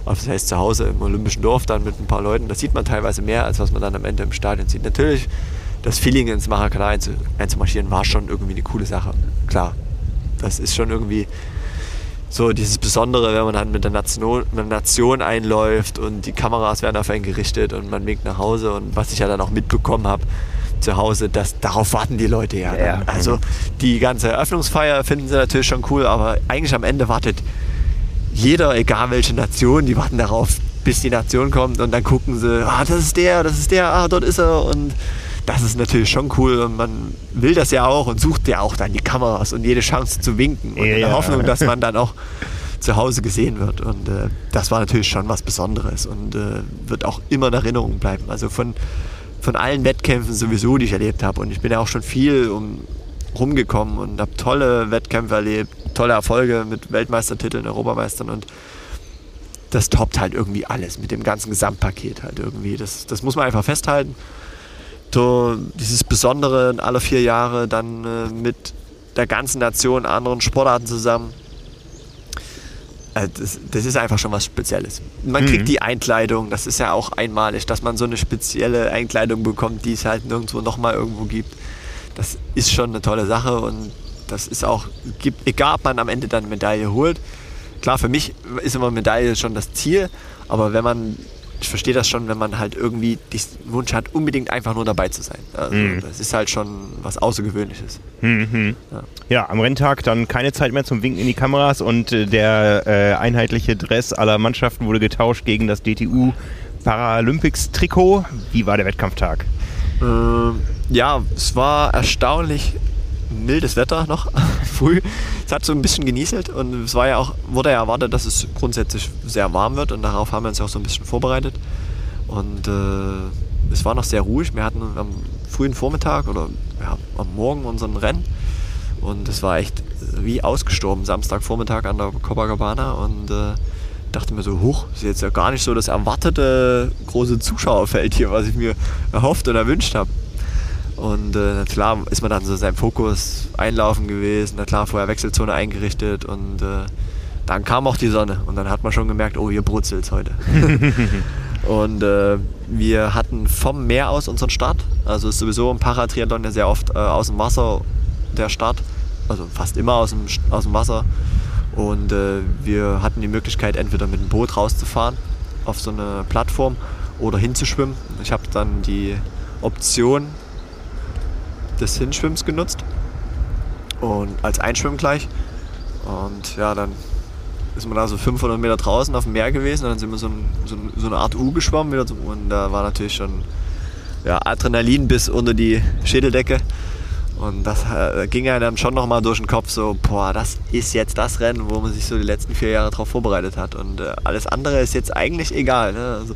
was heißt zu Hause, im Olympischen Dorf dann mit ein paar Leuten. Da sieht man teilweise mehr, als was man dann am Ende im Stadion sieht. Natürlich, das Feeling ins einzu, einzumarschieren war schon irgendwie eine coole Sache. Klar, das ist schon irgendwie so dieses Besondere, wenn man dann mit der Nation, mit der Nation einläuft und die Kameras werden auf einen gerichtet und man winkt nach Hause und was ich ja dann auch mitbekommen habe zu Hause, das, darauf warten die Leute ja. Ja. Also die ganze Eröffnungsfeier finden sie natürlich schon cool, aber eigentlich am Ende wartet jeder, egal welche Nation, die warten darauf, bis die Nation kommt und dann gucken sie, ah, das ist der, das ist der, ah, dort ist er und das ist natürlich schon cool und man will das ja auch und sucht ja auch dann die Kameras und jede Chance zu winken und in der Ja. Hoffnung, dass man dann auch zu Hause gesehen wird und äh, das war natürlich schon was Besonderes und äh, wird auch immer in Erinnerung bleiben. Also von, von allen Wettkämpfen sowieso, die ich erlebt habe und ich bin ja auch schon viel um, rumgekommen und habe tolle Wettkämpfe erlebt, tolle Erfolge mit Weltmeistertiteln, Europameistern und das toppt halt irgendwie alles mit dem ganzen Gesamtpaket halt irgendwie. Das, das muss man einfach festhalten. So, dieses Besondere in alle vier Jahre dann äh, mit der ganzen Nation, anderen Sportarten zusammen. äh, das, das, ist einfach schon was Spezielles. Man mhm. kriegt die Einkleidung, das ist ja auch einmalig, dass man so eine spezielle Einkleidung bekommt, die es halt nirgendwo nochmal irgendwo gibt. Das ist schon eine tolle Sache und das ist auch, gibt, egal ob man am Ende dann Medaille holt. Klar, für mich ist immer Medaille schon das Ziel, aber wenn man ich verstehe das schon, wenn man halt irgendwie den Wunsch hat, unbedingt einfach nur dabei zu sein. Also mhm. Das ist halt schon was Außergewöhnliches. Mhm. Ja. ja. am Renntag dann keine Zeit mehr zum Winken in die Kameras und äh, der äh, einheitliche Dress aller Mannschaften wurde getauscht gegen das DTU Paralympics Trikot. Wie war der Wettkampftag? Ähm, ja, es war erstaunlich mildes Wetter noch früh. Es hat so ein bisschen genieselt und es war ja auch, wurde ja erwartet, dass es grundsätzlich sehr warm wird und darauf haben wir uns auch so ein bisschen vorbereitet. Und äh, es war noch sehr ruhig. Wir hatten am frühen Vormittag oder ja, am Morgen unseren Rennen und es war echt wie ausgestorben, Samstagvormittag an der Copacabana und äh, dachte mir so, huch, ist jetzt ja gar nicht so das erwartete große Zuschauerfeld hier, was ich mir erhofft und erwünscht habe. Und äh, klar ist man dann so sein Fokus einlaufen gewesen, na klar vorher Wechselzone eingerichtet und äh, dann kam auch die Sonne und dann hat man schon gemerkt, oh hier brutzelt es heute. und äh, wir hatten vom Meer aus unseren Start. Also ist sowieso im Paratriathlon ja sehr oft äh, aus dem Wasser der Start, also fast immer aus dem, aus dem Wasser. Und äh, wir hatten die Möglichkeit, entweder mit dem Boot rauszufahren auf so eine Plattform oder hinzuschwimmen. Ich habe dann die Option des Hinschwimmens genutzt und als Einschwimmen gleich. Und ja, dann ist man da so 500 Meter draußen auf dem Meer gewesen und dann sind wir so, ein, so, so eine Art U geschwommen wieder und da war natürlich schon ja, Adrenalin bis unter die Schädeldecke. Und das äh, ging ja dann schon nochmal durch den Kopf, so, boah, das ist jetzt das Rennen, wo man sich so die letzten vier Jahre darauf vorbereitet hat. Und äh, alles andere ist jetzt eigentlich egal. Ne? Also,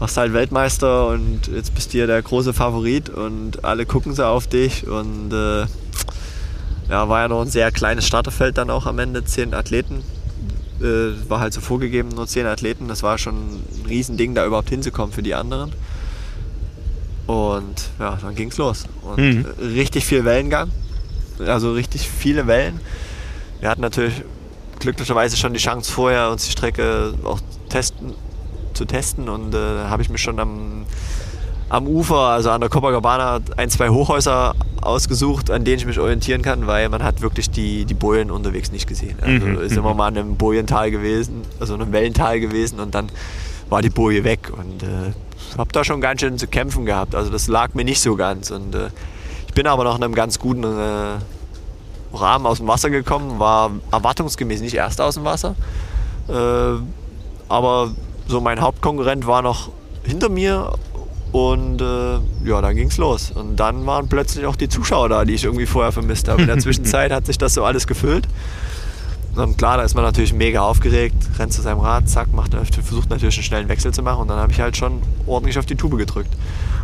warst halt Weltmeister und jetzt bist du hier der große Favorit und alle gucken so auf dich und äh, ja, war ja noch ein sehr kleines Starterfeld dann auch am Ende, zehn Athleten. Äh, war halt so vorgegeben, nur zehn Athleten. Das war schon ein Riesending, da überhaupt hinzukommen für die anderen. Und ja, dann ging's los. Und mhm. richtig viel Wellengang, also richtig viele Wellen. Wir hatten natürlich glücklicherweise schon die Chance vorher, uns die Strecke auch testen zu testen und äh, habe ich mich schon am, am Ufer, also an der Copacabana, ein, zwei Hochhäuser ausgesucht, an denen ich mich orientieren kann, weil man hat wirklich die, die Bojen unterwegs nicht gesehen. Also mhm. ist immer mhm. mal in einem Bojental gewesen, also in einem Wellental gewesen und dann war die Boje weg und äh, habe da schon ganz schön zu kämpfen gehabt. Also das lag mir nicht so ganz und äh, ich bin aber noch in einem ganz guten äh, Rahmen aus dem Wasser gekommen, war erwartungsgemäß nicht erst aus dem Wasser, äh, aber so mein Hauptkonkurrent war noch hinter mir und äh, ja, dann ging es los. Und dann waren plötzlich auch die Zuschauer da, die ich irgendwie vorher vermisst habe. In der Zwischenzeit hat sich das so alles gefüllt. Und klar, da ist man natürlich mega aufgeregt, rennt zu seinem Rad, zack, macht, versucht natürlich einen schnellen Wechsel zu machen. Und dann habe ich halt schon ordentlich auf die Tube gedrückt.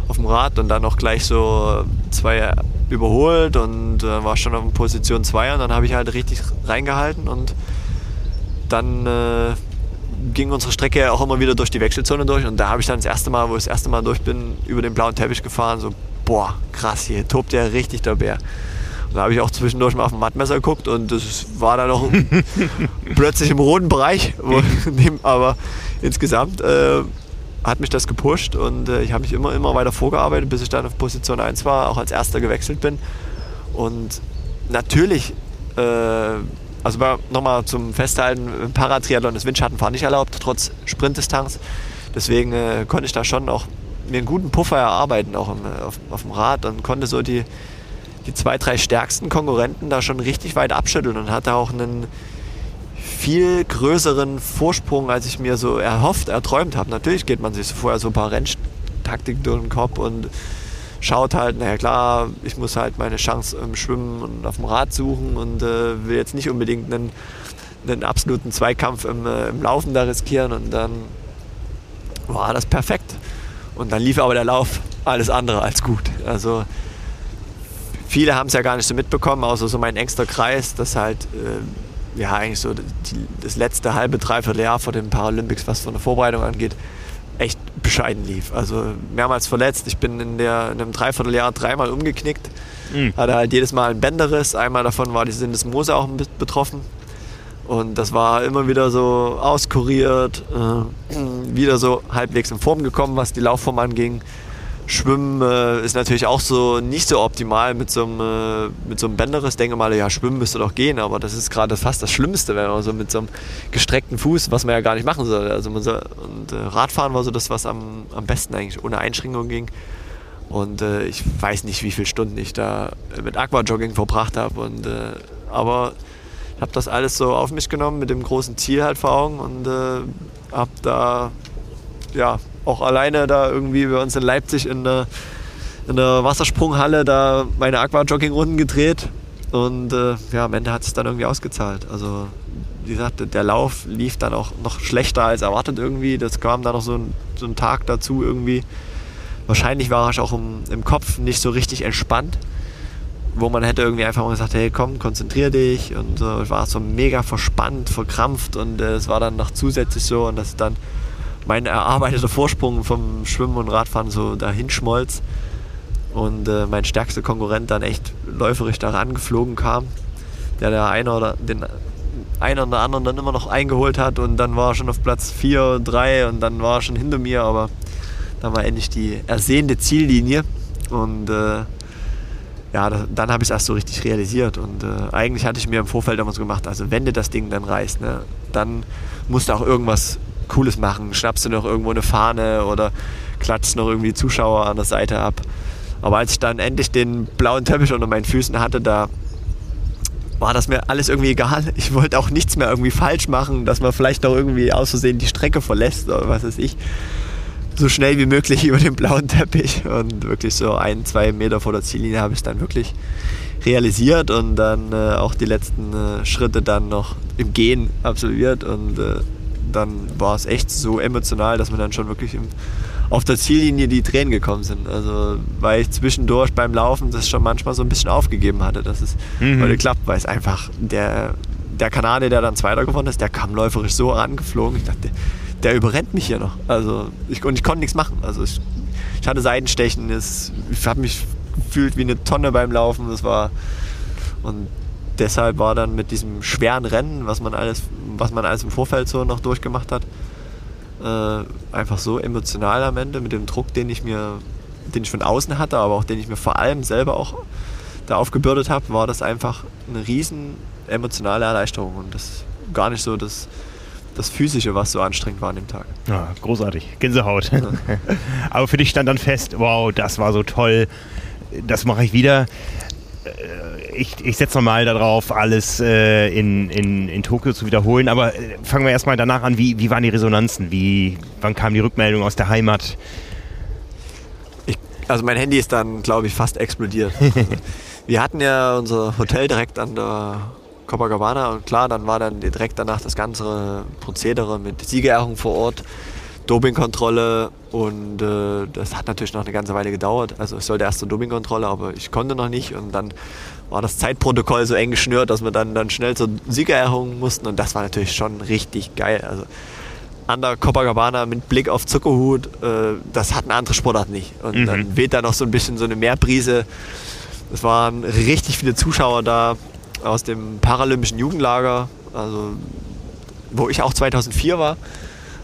Auf dem Rad und dann auch gleich so zwei überholt und äh, war schon auf Position 2 und dann habe ich halt richtig reingehalten und dann äh, ging unsere Strecke ja auch immer wieder durch die Wechselzone durch und da habe ich dann das erste Mal, wo ich das erste Mal durch bin, über den blauen Teppich gefahren, so, boah, krass, hier tobt ja richtig der Bär. Und da habe ich auch zwischendurch mal auf dem Mattmesser geguckt und das war dann noch plötzlich im roten Bereich, aber insgesamt äh, hat mich das gepusht und äh, ich habe mich immer, immer weiter vorgearbeitet, bis ich dann auf Position 1 war, auch als erster gewechselt bin. Und natürlich äh, also nochmal zum Festhalten, im Paratriathlon ist Windschattenfahren nicht erlaubt, trotz Sprintdistanz. Deswegen äh, konnte ich da schon auch mir einen guten Puffer erarbeiten, auch im, auf, auf, dem Rad und konnte so die, die zwei, drei stärksten Konkurrenten da schon richtig weit abschütteln und hatte auch einen viel größeren Vorsprung, als ich mir so erhofft, erträumt habe. Natürlich geht man sich vorher so ein paar Renntaktiken durch den Kopf und schaut halt, naja klar, ich muss halt meine Chance im Schwimmen und auf dem Rad suchen und äh, will jetzt nicht unbedingt einen, einen absoluten Zweikampf im, äh, im Laufen da riskieren und dann war das perfekt. Und dann lief aber der Lauf alles andere als gut. Also viele haben es ja gar nicht so mitbekommen, außer so mein engster Kreis, dass halt äh, ja eigentlich so die, das letzte halbe, dreiviertel Jahr vor den Paralympics, was von der Vorbereitung angeht, echt bescheiden lief. Also mehrmals verletzt. Ich bin in, der, in einem Dreivierteljahr dreimal umgeknickt. Mhm. Hatte halt jedes Mal ein Bänderriss. Einmal davon war die Syndesmose auch betroffen. Und das war immer wieder so auskuriert, äh, wieder so halbwegs in Form gekommen, was die Laufform anging. Schwimmen äh, ist natürlich auch so nicht so optimal mit so einem, äh, so einem Bänderriss. Denke mal, ja, schwimmen müsste doch gehen, aber das ist gerade fast das Schlimmste, wenn man so mit so einem gestreckten Fuß, was man ja gar nicht machen soll. Also man soll und äh, Radfahren war so das, was am, am besten eigentlich ohne Einschränkungen ging. Und äh, ich weiß nicht, wie viele Stunden ich da mit Aquajogging verbracht habe. Und, äh, aber ich habe das alles so auf mich genommen mit dem großen Ziel halt vor Augen und äh, habe da ja auch alleine da irgendwie bei uns in Leipzig in der, in der Wassersprunghalle da meine Aquajogging-Runden gedreht. Und äh, ja, am Ende hat es dann irgendwie ausgezahlt. Also wie gesagt, der Lauf lief dann auch noch schlechter als erwartet irgendwie. Das kam dann noch so ein, so ein Tag dazu irgendwie wahrscheinlich war ich auch im, im Kopf nicht so richtig entspannt, wo man hätte irgendwie einfach mal gesagt, hey komm, konzentrier dich und so. Ich war so mega verspannt, verkrampft und äh, es war dann noch zusätzlich so und dass dann mein erarbeiteter Vorsprung vom Schwimmen und Radfahren so dahin schmolz und äh, mein stärkster Konkurrent dann echt läuferisch da rangeflogen kam, der der eine oder den einen oder anderen dann immer noch eingeholt hat und dann war er schon auf Platz 4, 3 und dann war er schon hinter mir, aber dann war endlich die ersehnte Ziellinie und äh, ja, da, dann habe ich es erst so richtig realisiert. Und äh, eigentlich hatte ich mir im Vorfeld so gemacht, also wenn du das Ding dann reißt, ne, dann musst du auch irgendwas Cooles machen. Schnappst du noch irgendwo eine Fahne oder klatschst noch irgendwie Zuschauer an der Seite ab. Aber als ich dann endlich den blauen Teppich unter meinen Füßen hatte, da war das mir alles irgendwie egal. Ich wollte auch nichts mehr irgendwie falsch machen, dass man vielleicht noch irgendwie aus Versehen die Strecke verlässt oder was weiß ich so schnell wie möglich über den blauen Teppich. Und wirklich so ein, zwei Meter vor der Ziellinie habe ich dann wirklich realisiert und dann äh, auch die letzten äh, Schritte dann noch im Gehen absolviert. Und äh, dann war es echt so emotional, dass mir dann schon wirklich im, auf der Ziellinie die Tränen gekommen sind. Also weil ich zwischendurch beim Laufen das schon manchmal so ein bisschen aufgegeben hatte, dass es mhm. heute klappt, weil es einfach der, der Kanadier, der dann Zweiter geworden ist, der kam läuferisch so angeflogen. Ich dachte, der überrennt mich hier noch. Also ich, und ich konnte nichts machen. Also ich, ich hatte Seitenstechen, es, ich habe mich gefühlt wie eine Tonne beim Laufen. Das war und deshalb war dann mit diesem schweren Rennen, was man alles, was man alles im Vorfeld so noch durchgemacht hat, äh, einfach so emotional am Ende mit dem Druck, den ich mir, den ich von außen hatte, aber auch den ich mir vor allem selber auch da aufgebürdet habe, war das einfach eine riesen emotionale Erleichterung und das gar nicht so das das Physische, was so anstrengend war an dem Tag. Ja, großartig. Gänsehaut. Ja. Aber für dich stand dann fest, wow, das war so toll, das mache ich wieder. Äh, ich, ich setze nochmal darauf, alles äh, in, in, in Tokio zu wiederholen. Aber äh, fangen wir erstmal danach an, wie, wie waren die Resonanzen? Wie, wann kam die Rückmeldung aus der Heimat? Ich, also mein Handy ist dann, glaube ich, fast explodiert. wir hatten ja unser Hotel direkt an der Copacabana und klar, dann war dann direkt danach das ganze Prozedere mit Siegerehrung vor Ort, Dopingkontrolle und äh, das hat natürlich noch eine ganze Weile gedauert. Also es sollte erst zur Dopingkontrolle, aber ich konnte noch nicht und dann war das Zeitprotokoll so eng geschnürt, dass wir dann, dann schnell zur Siegerehrung mussten und das war natürlich schon richtig geil. Also an der Copacabana mit Blick auf Zuckerhut, äh, das hat eine andere Sportart nicht. Und mhm. dann weht da noch so ein bisschen so eine Meerbrise. Es waren richtig viele Zuschauer da aus dem Paralympischen Jugendlager, also wo ich auch 2004 war,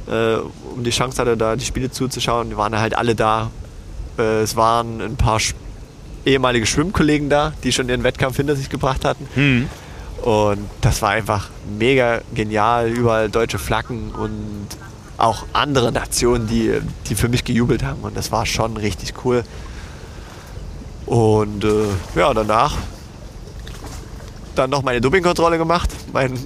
äh, um die Chance hatte, da die Spiele zuzuschauen. Die waren halt alle da. Äh, es waren ein paar Sch ehemalige Schwimmkollegen da, die schon ihren Wettkampf hinter sich gebracht hatten. Mhm. Und das war einfach mega genial. Überall deutsche Flaggen und auch andere Nationen, die, die für mich gejubelt haben. Und das war schon richtig cool. Und äh, ja, danach dann noch meine Dopingkontrolle gemacht. Mein,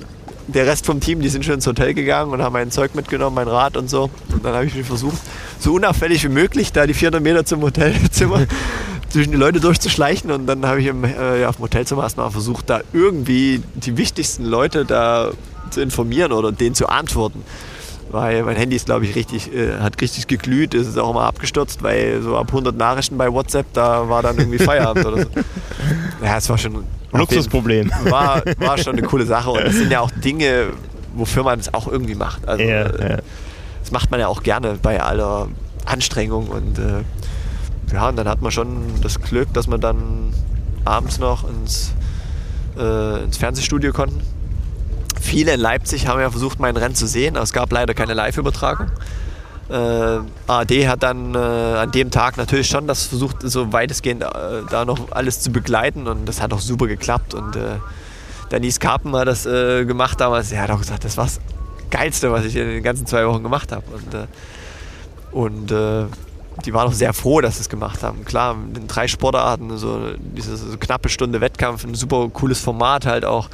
der Rest vom Team, die sind schon ins Hotel gegangen und haben mein Zeug mitgenommen, mein Rad und so. Und dann habe ich mich versucht, so unauffällig wie möglich, da die 400 Meter zum Hotelzimmer zwischen die Leute durchzuschleichen. Und dann habe ich im, äh, ja, auf dem Hotelzimmer erstmal versucht, da irgendwie die wichtigsten Leute da zu informieren oder denen zu antworten. Weil mein Handy ist, glaube ich, richtig, äh, hat richtig geglüht, es ist auch immer abgestürzt, weil so ab 100 Nachrichten bei WhatsApp, da war dann irgendwie Feierabend oder so. Ja, es war schon Luxusproblem. War, war schon eine coole Sache und das sind ja auch Dinge, wofür man es auch irgendwie macht. Also, ja, ja. Das macht man ja auch gerne bei aller Anstrengung und äh, ja, und dann hat man schon das Glück, dass man dann abends noch ins, äh, ins Fernsehstudio konnten viele in Leipzig haben ja versucht, mein Rennen zu sehen. Es gab leider keine Live-Übertragung. Äh, ARD hat dann äh, an dem Tag natürlich schon das versucht, so weitestgehend äh, da noch alles zu begleiten und das hat auch super geklappt. Und äh, Denise Karpen hat das äh, gemacht damals. Er hat auch gesagt, das war das Geilste, was ich in den ganzen zwei Wochen gemacht habe. Und, äh, und äh, die waren auch sehr froh, dass sie es gemacht haben. Klar, mit den drei Sportarten, so diese so knappe Stunde Wettkampf, ein super cooles Format halt auch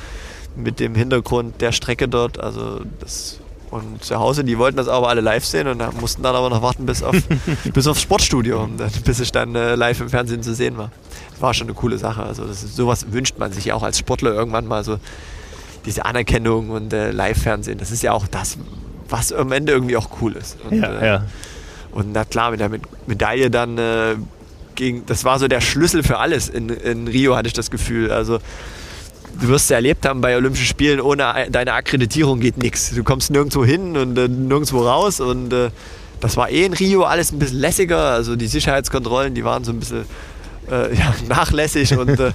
mit dem Hintergrund der Strecke dort. Also das und zu Hause, die wollten das aber alle live sehen und mussten dann aber noch warten bis, auf, bis aufs Sportstudio, bis ich dann äh, live im Fernsehen zu sehen war. Das war schon eine coole Sache. Also ist, sowas wünscht man sich ja auch als Sportler irgendwann mal so diese Anerkennung und äh, Live-Fernsehen. Das ist ja auch das, was am Ende irgendwie auch cool ist. Und, ja, äh, ja. und na klar, mit der Medaille dann äh, ging, das war so der Schlüssel für alles in, in Rio, hatte ich das Gefühl. Also du wirst ja erlebt haben bei Olympischen Spielen, ohne deine Akkreditierung geht nichts. Du kommst nirgendwo hin und äh, nirgendwo raus und äh, das war eh in Rio alles ein bisschen lässiger. Also die Sicherheitskontrollen, die waren so ein bisschen äh, ja, nachlässig und äh,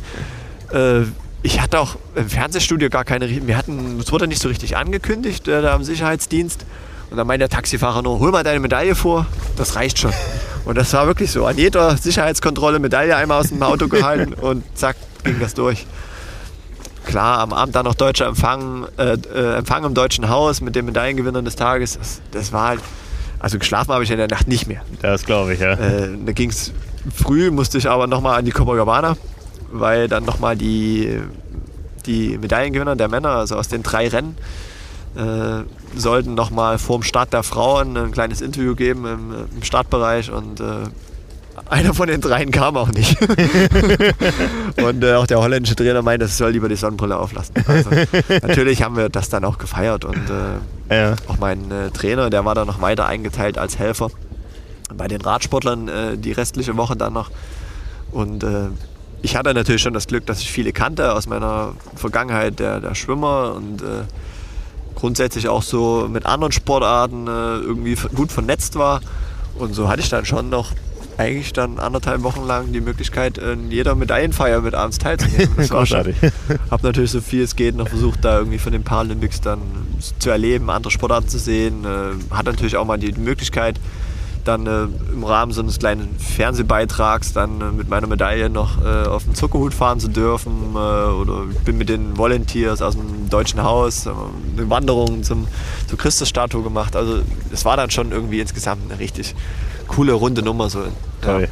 äh, ich hatte auch im Fernsehstudio gar keine, wir hatten, es wurde nicht so richtig angekündigt, äh, da am Sicherheitsdienst. Und dann meint der Taxifahrer nur, hol mal deine Medaille vor, das reicht schon. Und das war wirklich so. An jeder Sicherheitskontrolle Medaille einmal aus dem Auto gehalten und zack, ging das durch klar, am Abend dann noch deutscher Empfang, äh, äh, Empfang im Deutschen Haus mit den Medaillengewinnern des Tages. Das, das war halt, also geschlafen habe ich in der Nacht nicht mehr. Das glaube ich, ja. Äh, da ging es früh, musste ich aber nochmal an die Copacabana, weil dann nochmal die, die Medaillengewinner der Männer, also aus den drei Rennen, äh, sollten nochmal vor dem Start der Frauen ein kleines Interview geben im, im Startbereich und äh, einer von den dreien kam auch nicht. und äh, auch der holländische Trainer meinte, es soll lieber die Sonnenbrille auflassen. Also, natürlich haben wir das dann auch gefeiert und äh, ja. auch mein äh, Trainer, der war dann noch weiter eingeteilt als Helfer bei den Radsportlern äh, die restliche Woche dann noch. Und äh, ich hatte natürlich schon das Glück, dass ich viele kannte aus meiner Vergangenheit der, der Schwimmer und äh, grundsätzlich auch so mit anderen Sportarten irgendwie gut vernetzt war. Und so hatte ich dann schon noch eigentlich dann anderthalb Wochen lang die Möglichkeit, in jeder Medaillenfeier mit abends teilzunehmen. Das war schon. Hab natürlich so viel es geht noch versucht, da irgendwie von den Paralympics dann zu erleben, andere Sportarten zu sehen. Äh, hat natürlich auch mal die Möglichkeit, dann äh, im Rahmen so eines kleinen Fernsehbeitrags dann äh, mit meiner Medaille noch äh, auf dem Zuckerhut fahren zu dürfen äh, oder ich bin mit den Volunteers aus dem Deutschen Haus äh, eine Wanderung zum, zur Christusstatue gemacht. Also es war dann schon irgendwie insgesamt eine richtig coole runde Nummer. So. Toll.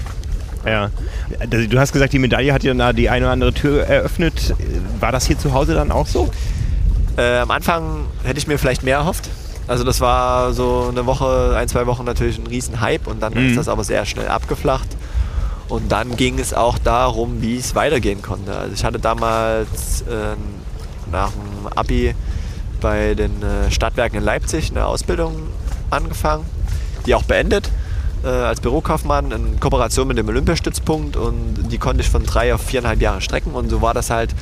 Ja. ja. Du hast gesagt, die Medaille hat dir dann die eine oder andere Tür eröffnet. War das hier zu Hause dann auch so? Äh, am Anfang hätte ich mir vielleicht mehr erhofft. Also das war so eine Woche, ein, zwei Wochen natürlich ein riesen Hype und dann mhm. ist das aber sehr schnell abgeflacht. Und dann ging es auch darum, wie es weitergehen konnte. Also ich hatte damals äh, nach dem Abi bei den äh, Stadtwerken in Leipzig eine Ausbildung angefangen, die auch beendet äh, als Bürokaufmann in Kooperation mit dem Olympiastützpunkt und die konnte ich von drei auf viereinhalb Jahre strecken und so war das halt,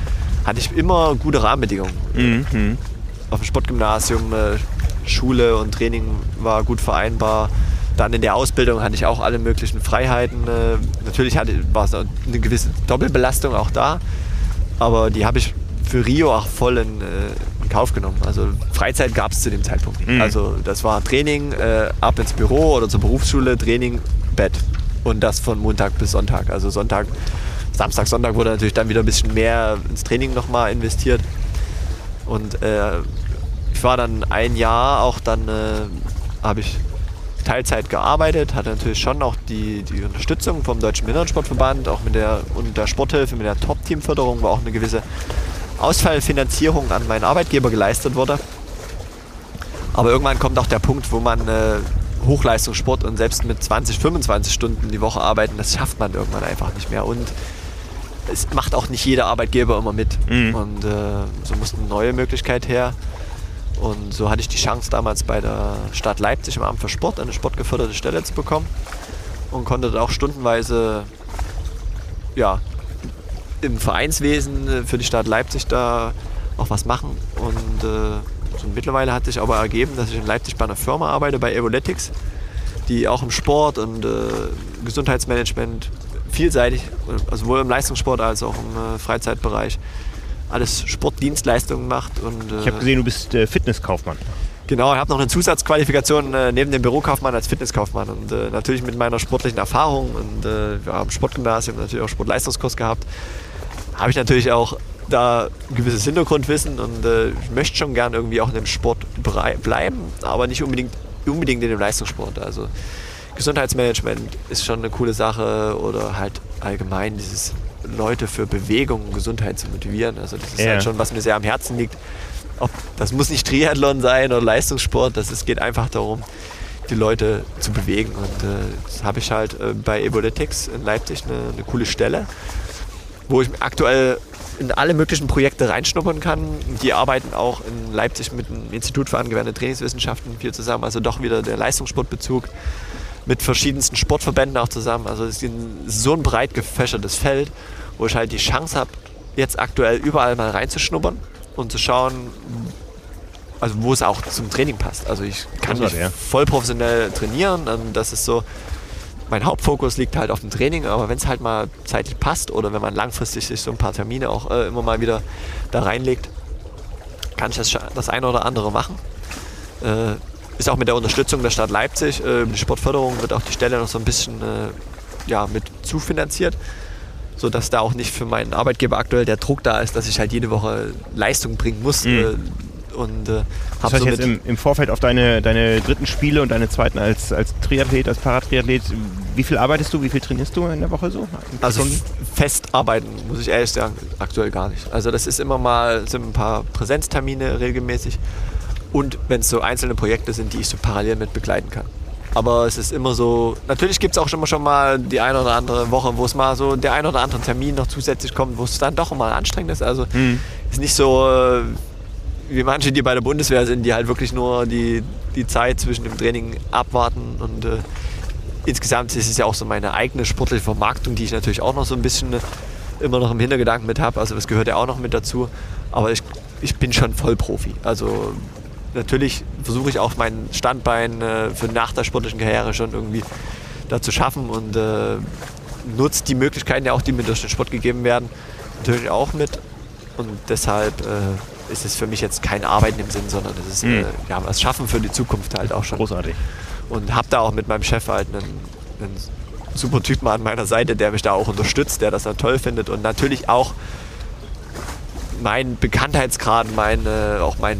hatte ich immer gute Rahmenbedingungen. Mhm. Auf dem Sportgymnasium, äh, Schule und Training war gut vereinbar. Dann in der Ausbildung hatte ich auch alle möglichen Freiheiten. Äh, natürlich hatte, war es eine gewisse Doppelbelastung auch da, aber die habe ich für Rio auch voll in, äh, Kauf genommen. Also Freizeit gab es zu dem Zeitpunkt nicht. Mhm. Also das war Training, äh, ab ins Büro oder zur Berufsschule, Training, Bett. Und das von Montag bis Sonntag. Also Sonntag, Samstag, Sonntag wurde natürlich dann wieder ein bisschen mehr ins Training nochmal investiert. Und äh, ich war dann ein Jahr auch dann, äh, habe ich Teilzeit gearbeitet, hatte natürlich schon auch die, die Unterstützung vom Deutschen Behindertensportverband, auch mit der, und der Sporthilfe, mit der Top-Team-Förderung war auch eine gewisse Ausfallfinanzierung an meinen Arbeitgeber geleistet wurde. Aber irgendwann kommt auch der Punkt, wo man äh, Hochleistungssport und selbst mit 20, 25 Stunden die Woche arbeiten, das schafft man irgendwann einfach nicht mehr. Und es macht auch nicht jeder Arbeitgeber immer mit. Mhm. Und äh, so musste eine neue Möglichkeit her. Und so hatte ich die Chance damals bei der Stadt Leipzig im Amt für Sport eine sportgeförderte Stelle zu bekommen und konnte da auch stundenweise ja, im Vereinswesen äh, für die Stadt Leipzig da auch was machen. Und äh, so mittlerweile hat sich aber ergeben, dass ich in Leipzig bei einer Firma arbeite, bei Evoletics, die auch im Sport und äh, Gesundheitsmanagement vielseitig, also sowohl im Leistungssport als auch im äh, Freizeitbereich, alles Sportdienstleistungen macht. Und, ich habe gesehen, du bist äh, Fitnesskaufmann. Genau, ich habe noch eine Zusatzqualifikation äh, neben dem Bürokaufmann als Fitnesskaufmann und äh, natürlich mit meiner sportlichen Erfahrung und äh, wir haben Sportgymnasium natürlich auch Sportleistungskurs gehabt, habe ich natürlich auch da ein gewisses Hintergrundwissen und äh, ich möchte schon gern irgendwie auch in dem Sport bleiben, aber nicht unbedingt, unbedingt in dem Leistungssport. Also Gesundheitsmanagement ist schon eine coole Sache oder halt allgemein dieses Leute für Bewegung und Gesundheit zu motivieren. Also das ist ja. halt schon, was mir sehr am Herzen liegt ob, das muss nicht Triathlon sein oder Leistungssport, das, es geht einfach darum, die Leute zu bewegen. Und äh, das habe ich halt äh, bei Evoletics in Leipzig eine, eine, coole Stelle, wo ich aktuell in alle möglichen Projekte reinschnuppern kann. Die arbeiten auch in Leipzig mit dem Institut für angewandte Trainingswissenschaften viel zusammen, also doch wieder der Leistungssportbezug mit verschiedensten Sportverbänden auch zusammen. Also es ist so ein breit gefächertes Feld, wo ich halt die Chance habe, jetzt aktuell überall mal reinzuschnuppern und zu schauen, also wo es auch zum Training passt. Also ich kann nicht ja. voll professionell trainieren. Das ist so, mein Hauptfokus liegt halt auf dem Training, aber wenn es halt mal zeitlich passt oder wenn man langfristig sich so ein paar Termine auch äh, immer mal wieder da reinlegt, kann ich das, das eine oder andere machen. Äh, ist auch mit der Unterstützung der Stadt Leipzig, äh, die Sportförderung wird auch die Stelle noch so ein bisschen äh, ja, mit zufinanziert sodass da auch nicht für meinen Arbeitgeber aktuell der Druck da ist, dass ich halt jede Woche Leistung bringen muss. Mhm. Und, äh, das heißt jetzt im, im, Vorfeld auf deine, deine dritten Spiele und deine zweiten als, als Triathlet, als Paratriathlet, wie viel arbeitest du, wie viel trainierst du in der Woche so? Also fest arbeiten, muss ich ehrlich sagen, aktuell gar nicht. Also das ist immer mal, sind ein paar Präsenztermine regelmäßig und wenn es so einzelne Projekte sind, die ich so parallel mit begleiten kann. Aber es ist immer so, natürlich gibt es auch schon, schon mal die eine oder andere Woche, wo es mal so der ein oder andere Termin noch zusätzlich kommt, wo es dann doch mal anstrengend ist. Also mhm. ist nicht so äh, wie manche, die bei der Bundeswehr sind, die halt wirklich nur die, die Zeit zwischen dem Training abwarten. Und äh, insgesamt ist es ja auch so meine eigene sportliche Vermarktung, die ich natürlich auch noch so ein bisschen äh, immer noch im Hintergedanken mit habe. Also das gehört ja auch noch mit dazu. Aber ich, ich bin schon Vollprofi. Also natürlich versuche ich auch mein Standbein äh, für nach der sportlichen Karriere schon irgendwie da zu schaffen und äh, nutzt die Möglichkeiten ja auch, die mir durch den Sport gegeben werden, natürlich auch mit. Und deshalb äh, ist es für mich jetzt kein Arbeiten im Sinn, sondern es ist mhm. äh, ja, was Schaffen für die Zukunft halt auch schon. Großartig. Und habe da auch mit meinem Chef halt einen, einen super Typen an meiner Seite, der mich da auch unterstützt, der das dann toll findet und natürlich auch mein Bekanntheitsgrad, mein, auch mein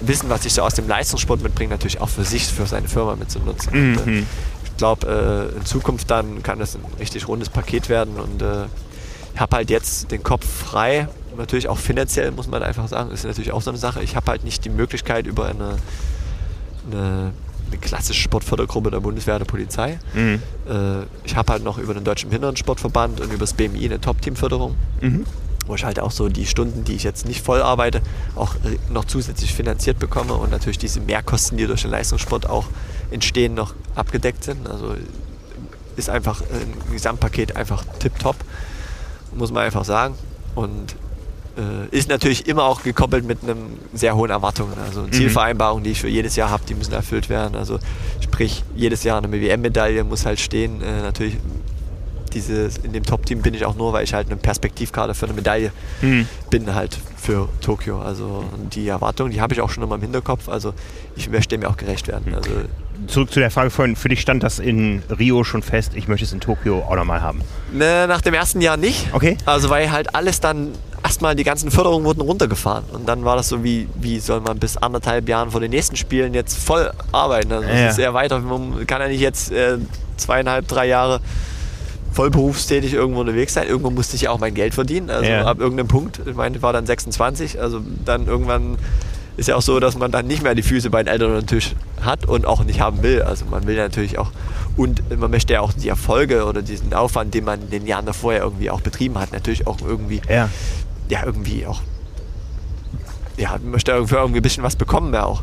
Wissen, was ich so aus dem Leistungssport mitbringe, natürlich auch für sich, für seine Firma mitzunutzen. Mhm. Und, äh, ich glaube, äh, in Zukunft dann kann das ein richtig rundes Paket werden und äh, ich habe halt jetzt den Kopf frei. Natürlich auch finanziell, muss man einfach sagen, ist natürlich auch so eine Sache. Ich habe halt nicht die Möglichkeit über eine, eine, eine klassische Sportfördergruppe der Bundeswehr, der Polizei. Mhm. Äh, ich habe halt noch über den Deutschen Behindertensportverband und über das BMI eine Top-Team-Förderung. Mhm wo ich halt auch so die Stunden, die ich jetzt nicht voll arbeite, auch noch zusätzlich finanziert bekomme und natürlich diese Mehrkosten, die durch den Leistungssport auch entstehen, noch abgedeckt sind. Also ist einfach ein Gesamtpaket einfach tipptopp, muss man einfach sagen. Und äh, ist natürlich immer auch gekoppelt mit einem sehr hohen Erwartungen. Also mhm. Zielvereinbarungen, die ich für jedes Jahr habe, die müssen erfüllt werden. Also sprich, jedes Jahr eine WM-Medaille muss halt stehen. Äh, natürlich dieses, in dem Top-Team bin ich auch nur, weil ich halt eine Perspektivkarte für eine Medaille mhm. bin halt für Tokio. Also die Erwartungen, die habe ich auch schon immer im Hinterkopf. Also ich möchte mir auch gerecht werden. Also Zurück zu der Frage vorhin, für dich stand das in Rio schon fest, ich möchte es in Tokio auch nochmal haben? Ne, nach dem ersten Jahr nicht. Okay. Also weil halt alles dann, erstmal die ganzen Förderungen wurden runtergefahren. Und dann war das so, wie, wie soll man bis anderthalb Jahren vor den nächsten Spielen jetzt voll arbeiten? Also das ja. ist sehr weiter. Man kann ja nicht jetzt äh, zweieinhalb, drei Jahre voll berufstätig irgendwo unterwegs sein. Irgendwo musste ich ja auch mein Geld verdienen. Also ja. ab irgendeinem Punkt, ich meine, ich war dann 26, also dann irgendwann ist ja auch so, dass man dann nicht mehr die Füße bei den Eltern unter den Tisch hat und auch nicht haben will. Also man will ja natürlich auch, und man möchte ja auch die Erfolge oder diesen Aufwand, den man in den Jahren davor ja irgendwie auch betrieben hat, natürlich auch irgendwie, ja, ja irgendwie auch, ja, möchte irgendwie, ein bisschen was bekommen ja auch.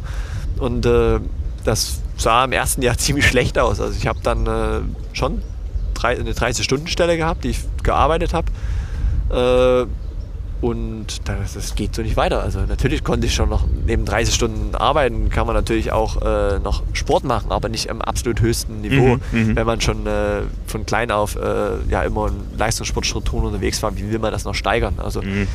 Und äh, das sah im ersten Jahr ziemlich schlecht aus. Also ich habe dann äh, schon eine 30-Stunden-Stelle gehabt, die ich gearbeitet habe. Äh, und das, geht so nicht weiter. Also natürlich konnte ich schon noch neben 30 Stunden arbeiten, kann man natürlich auch äh, noch Sport machen, aber nicht im absolut höchsten Niveau. Mhm, mhm. Wenn man schon äh, von klein auf äh, ja immer in Leistungssportstrukturen unterwegs war, wie will man das noch steigern? Also mhm,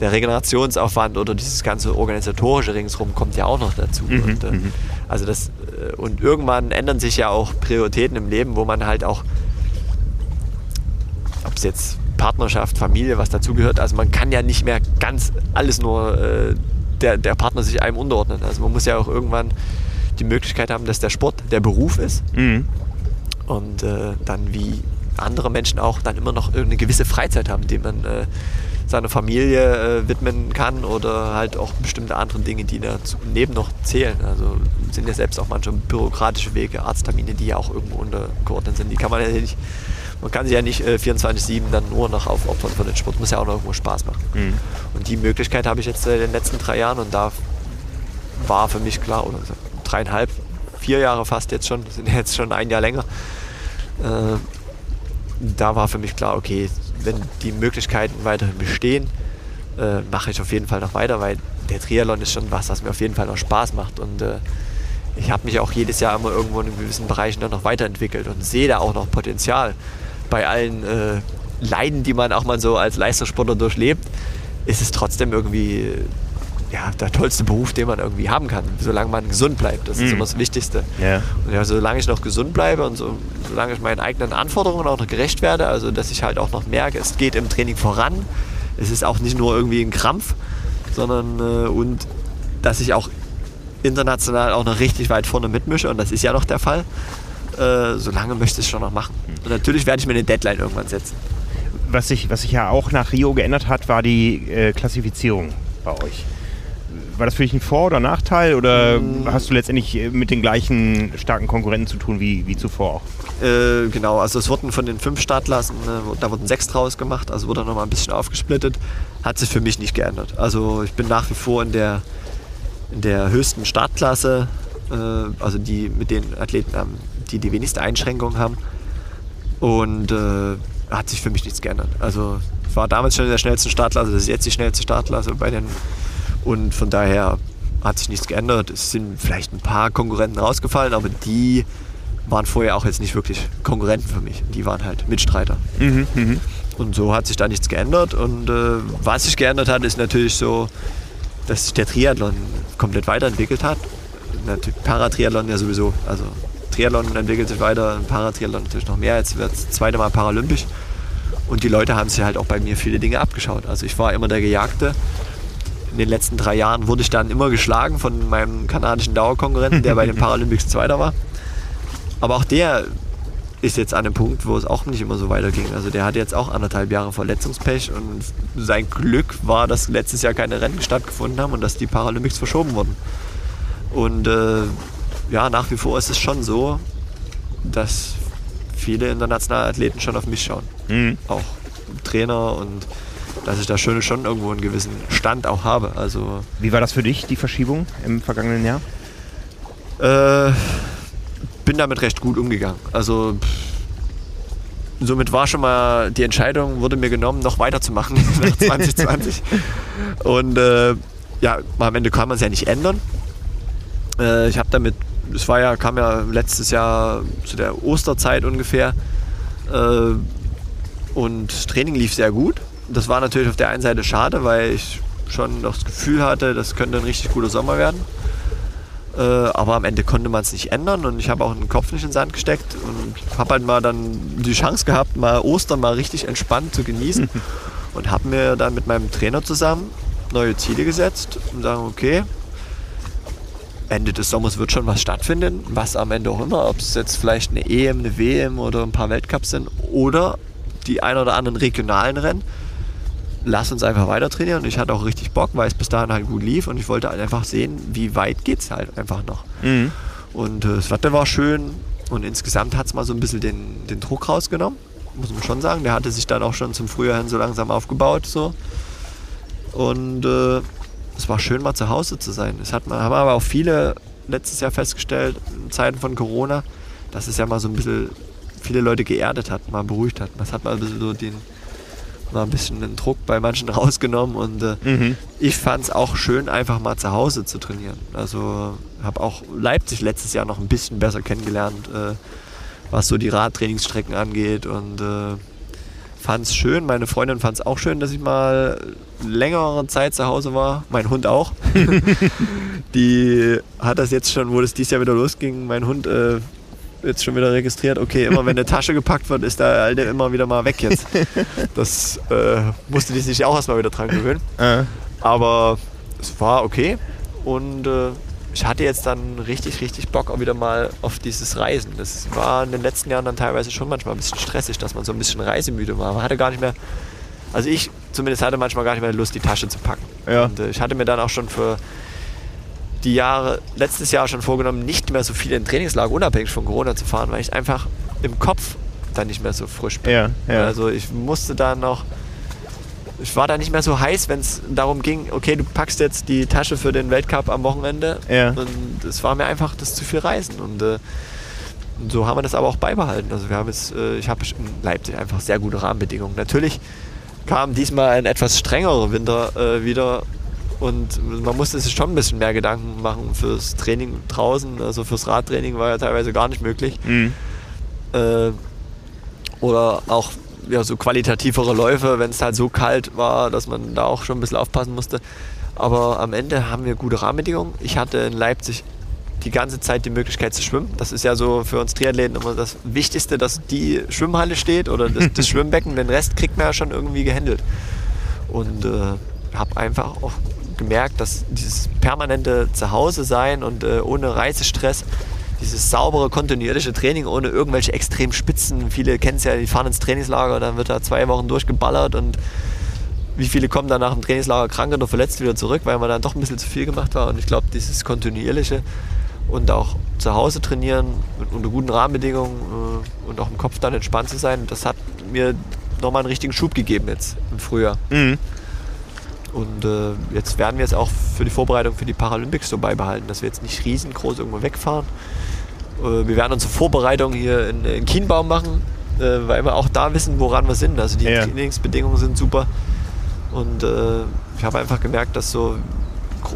der Regenerationsaufwand oder dieses ganze organisatorische ringsrum kommt ja auch noch dazu. Mhm, und, äh, mhm. also das, äh, und irgendwann ändern sich ja auch Prioritäten im Leben, wo man halt auch, ob es jetzt Partnerschaft, Familie, was dazugehört. Also man kann ja nicht mehr ganz alles nur äh, der, der Partner sich einem unterordnen. Also man muss ja auch irgendwann die Möglichkeit haben, dass der Sport der Beruf ist. Mhm. Und äh, dann wie andere Menschen auch dann immer noch eine gewisse Freizeit haben, die man äh, seiner Familie äh, widmen kann oder halt auch bestimmte andere Dinge, die daneben noch zählen. Also sind ja selbst auch manchmal bürokratische Wege, Arzttermine, die ja auch irgendwo untergeordnet sind. Die kann man ja nicht man kann sich ja nicht äh, 24-7 dann nur noch aufopfern für den Sport, muss ja auch noch irgendwo Spaß machen. Mhm. Und die Möglichkeit habe ich jetzt in den letzten drei Jahren und da war für mich klar, oder dreieinhalb, vier Jahre fast jetzt schon, sind jetzt schon ein Jahr länger. Äh, da war für mich klar, okay, wenn die Möglichkeiten weiterhin bestehen, äh, mache ich auf jeden Fall noch weiter, weil der Triathlon ist schon was, was mir auf jeden Fall noch Spaß macht. Und äh, ich habe mich auch jedes Jahr immer irgendwo in gewissen Bereichen dann noch weiterentwickelt und sehe da auch noch Potenzial bei allen äh, Leiden, die man auch mal so als Leistungssportler durchlebt, ist es trotzdem irgendwie ja, der tollste Beruf, den man irgendwie haben kann, solange man gesund bleibt. Das ist mhm. immer das Wichtigste. Ja. Und ja, solange ich noch gesund bleibe und so, solange ich meinen eigenen Anforderungen auch noch gerecht werde, also dass ich halt auch noch merke, es geht im Training voran, es ist auch nicht nur irgendwie ein Krampf, sondern äh, und dass ich auch international auch noch richtig weit vorne mitmische und das ist ja noch der Fall, äh, solange möchte ich es schon noch machen. Und natürlich werde ich mir eine Deadline irgendwann setzen. Was sich, was sich ja auch nach Rio geändert hat, war die äh, Klassifizierung bei euch. War das für dich ein Vor- oder Nachteil oder mhm. hast du letztendlich äh, mit den gleichen starken Konkurrenten zu tun wie, wie zuvor? Äh, genau, also es wurden von den fünf Startklassen, äh, da wurden sechs draus gemacht, also wurde nochmal ein bisschen aufgesplittet. Hat sich für mich nicht geändert. Also ich bin nach wie vor in der, in der höchsten Startklasse, äh, also die mit den Athleten am die die wenigste Einschränkungen haben. Und äh, hat sich für mich nichts geändert. Also war damals schon in der schnellsten Startklasse, das ist jetzt die schnellste Startklasse bei den. Und von daher hat sich nichts geändert. Es sind vielleicht ein paar Konkurrenten rausgefallen, aber die waren vorher auch jetzt nicht wirklich Konkurrenten für mich. Die waren halt Mitstreiter. Mhm, mh. Und so hat sich da nichts geändert. Und äh, was sich geändert hat, ist natürlich so, dass sich der Triathlon komplett weiterentwickelt hat. Paratriathlon ja sowieso. Also Triathlon entwickelt sich weiter, Paratriathlon natürlich noch mehr. Jetzt wird es zweite Mal paralympisch. Und die Leute haben sich halt auch bei mir viele Dinge abgeschaut. Also ich war immer der Gejagte. In den letzten drei Jahren wurde ich dann immer geschlagen von meinem kanadischen Dauerkonkurrenten, der bei den Paralympics Zweiter war. Aber auch der ist jetzt an einem Punkt, wo es auch nicht immer so weiterging. Also der hat jetzt auch anderthalb Jahre Verletzungspech und sein Glück war, dass letztes Jahr keine Rennen stattgefunden haben und dass die Paralympics verschoben wurden. Und äh, ja, nach wie vor ist es schon so, dass viele internationale Athleten schon auf mich schauen. Mhm. Auch Trainer und dass ich da schon, schon irgendwo einen gewissen Stand auch habe. Also, Wie war das für dich, die Verschiebung im vergangenen Jahr? Äh, bin damit recht gut umgegangen. Also somit war schon mal die Entscheidung, wurde mir genommen, noch weiterzumachen nach 2020. Und äh, ja, am Ende kann man es ja nicht ändern. Äh, ich habe damit es war ja, kam ja letztes Jahr zu der Osterzeit ungefähr. Äh, und Training lief sehr gut. Das war natürlich auf der einen Seite schade, weil ich schon noch das Gefühl hatte, das könnte ein richtig guter Sommer werden. Äh, aber am Ende konnte man es nicht ändern und ich habe auch den Kopf nicht in den Sand gesteckt und habe halt mal dann die Chance gehabt, mal Ostern mal richtig entspannt zu genießen und habe mir dann mit meinem Trainer zusammen neue Ziele gesetzt und sagen, okay, Ende des Sommers wird schon was stattfinden, was am Ende auch immer, ob es jetzt vielleicht eine EM, eine WM oder ein paar Weltcups sind oder die ein oder anderen regionalen Rennen. Lass uns einfach weiter trainieren und ich hatte auch richtig Bock, weil es bis dahin halt gut lief und ich wollte halt einfach sehen, wie weit geht es halt einfach noch. Mhm. Und äh, das Wetter war schön und insgesamt hat es mal so ein bisschen den, den Druck rausgenommen, muss man schon sagen. Der hatte sich dann auch schon zum Frühjahr hin so langsam aufgebaut. So. Und äh, es war schön, mal zu Hause zu sein. Das hat man, haben aber auch viele letztes Jahr festgestellt, in Zeiten von Corona, dass es ja mal so ein bisschen viele Leute geerdet hat, mal beruhigt hat. Das hat mal ein bisschen so den mal ein bisschen den Druck bei manchen rausgenommen und äh, mhm. ich fand es auch schön, einfach mal zu Hause zu trainieren. Also habe auch Leipzig letztes Jahr noch ein bisschen besser kennengelernt, äh, was so die Radtrainingsstrecken angeht und äh, fand es schön. Meine Freundin fand es auch schön, dass ich mal längere Zeit zu Hause war. Mein Hund auch. die hat das jetzt schon, wo das dieses Jahr wieder losging, mein Hund äh, jetzt schon wieder registriert, okay, immer wenn eine Tasche gepackt wird, ist der Alte immer wieder mal weg jetzt. Das äh, musste die sich auch erstmal wieder dran gewöhnen. Äh. Aber es war okay und äh, ich hatte jetzt dann richtig, richtig Bock auch wieder mal auf dieses Reisen. Das war in den letzten Jahren dann teilweise schon manchmal ein bisschen stressig, dass man so ein bisschen reisemüde war. Man hatte gar nicht mehr, also ich zumindest hatte manchmal gar nicht mehr Lust, die Tasche zu packen. Ja. Und äh, ich hatte mir dann auch schon für die Jahre, letztes Jahr schon vorgenommen, nicht mehr so viel in Trainingslager unabhängig von Corona zu fahren, weil ich einfach im Kopf dann nicht mehr so frisch bin. Ja, ja. Also ich musste da noch, ich war da nicht mehr so heiß, wenn es darum ging, okay, du packst jetzt die Tasche für den Weltcup am Wochenende. Ja. Und es war mir einfach das zu viel Reisen. Und, äh, und so haben wir das aber auch beibehalten. Also wir haben jetzt, äh, ich habe in Leipzig einfach sehr gute Rahmenbedingungen. Natürlich kam diesmal ein etwas strengerer Winter äh, wieder und man musste sich schon ein bisschen mehr Gedanken machen fürs Training draußen. Also fürs Radtraining war ja teilweise gar nicht möglich. Mhm. Äh, oder auch ja, so qualitativere Läufe, wenn es halt so kalt war, dass man da auch schon ein bisschen aufpassen musste. Aber am Ende haben wir gute Rahmenbedingungen. Ich hatte in Leipzig die ganze Zeit die Möglichkeit zu schwimmen. Das ist ja so für uns Triathleten immer das Wichtigste, dass die Schwimmhalle steht oder das, das Schwimmbecken. Den Rest kriegt man ja schon irgendwie gehandelt. Und äh, habe einfach auch gemerkt, dass dieses permanente Zuhause sein und äh, ohne Reisestress, dieses saubere, kontinuierliche Training ohne irgendwelche extremen Spitzen. Viele kennen es ja, die fahren ins Trainingslager, dann wird da zwei Wochen durchgeballert und wie viele kommen dann nach dem Trainingslager krank oder verletzt wieder zurück, weil man dann doch ein bisschen zu viel gemacht war. Und ich glaube, dieses kontinuierliche und auch zu Hause trainieren unter guten Rahmenbedingungen äh, und auch im Kopf dann entspannt zu sein, das hat mir nochmal einen richtigen Schub gegeben jetzt im Frühjahr. Mhm. Und äh, jetzt werden wir es auch für die Vorbereitung für die Paralympics so beibehalten, dass wir jetzt nicht riesengroß irgendwo wegfahren. Äh, wir werden unsere Vorbereitung hier in, in Kienbaum machen, äh, weil wir auch da wissen, woran wir sind. Also die ja. Trainingsbedingungen sind super. Und äh, ich habe einfach gemerkt, dass so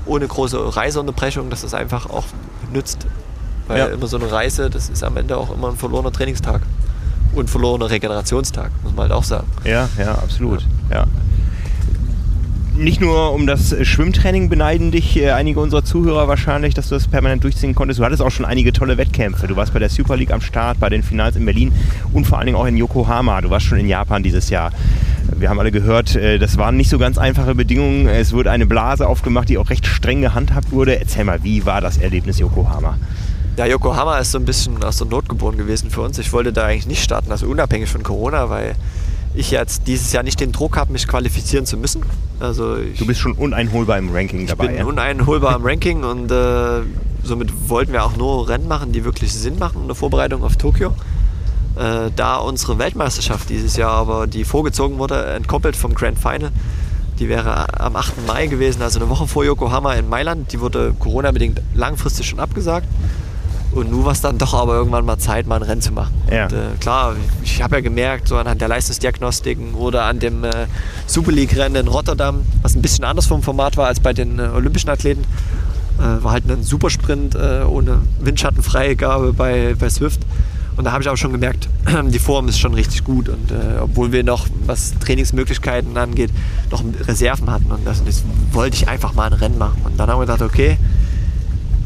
ohne große Reiseunterbrechung, dass das einfach auch nützt. Weil ja. immer so eine Reise, das ist am Ende auch immer ein verlorener Trainingstag. Und verlorener Regenerationstag, muss man halt auch sagen. Ja, ja, absolut. ja. ja nicht nur um das Schwimmtraining beneiden dich äh, einige unserer Zuhörer wahrscheinlich, dass du das permanent durchziehen konntest. Du hattest auch schon einige tolle Wettkämpfe. Du warst bei der Super League am Start, bei den Finals in Berlin und vor allen Dingen auch in Yokohama. Du warst schon in Japan dieses Jahr. Wir haben alle gehört, äh, das waren nicht so ganz einfache Bedingungen. Es wurde eine Blase aufgemacht, die auch recht streng gehandhabt wurde. Erzähl mal, wie war das Erlebnis Yokohama? Ja, Yokohama ist so ein bisschen aus der Not geboren gewesen für uns. Ich wollte da eigentlich nicht starten, also unabhängig von Corona, weil ich jetzt dieses Jahr nicht den Druck habe, mich qualifizieren zu müssen. Also du bist schon uneinholbar im Ranking dabei. Ich bin ja? uneinholbar im Ranking und äh, somit wollten wir auch nur Rennen machen, die wirklich Sinn machen in der Vorbereitung auf Tokio. Äh, da unsere Weltmeisterschaft dieses Jahr aber, die vorgezogen wurde, entkoppelt vom Grand Final, die wäre am 8. Mai gewesen, also eine Woche vor Yokohama in Mailand. Die wurde Corona-bedingt langfristig schon abgesagt. Und nun war es dann doch aber irgendwann mal Zeit, mal ein Rennen zu machen. Ja. Und, äh, klar, ich habe ja gemerkt, so anhand der Leistungsdiagnostiken oder an dem äh, Super League-Rennen in Rotterdam, was ein bisschen anders vom Format war als bei den äh, olympischen Athleten, äh, war halt ein Supersprint äh, ohne Windschattenfreigabe bei, bei Swift. Und da habe ich auch schon gemerkt, die Form ist schon richtig gut. Und äh, obwohl wir noch, was Trainingsmöglichkeiten angeht, noch Reserven hatten. Und das, das wollte ich einfach mal ein Rennen machen. Und dann haben wir gedacht, okay,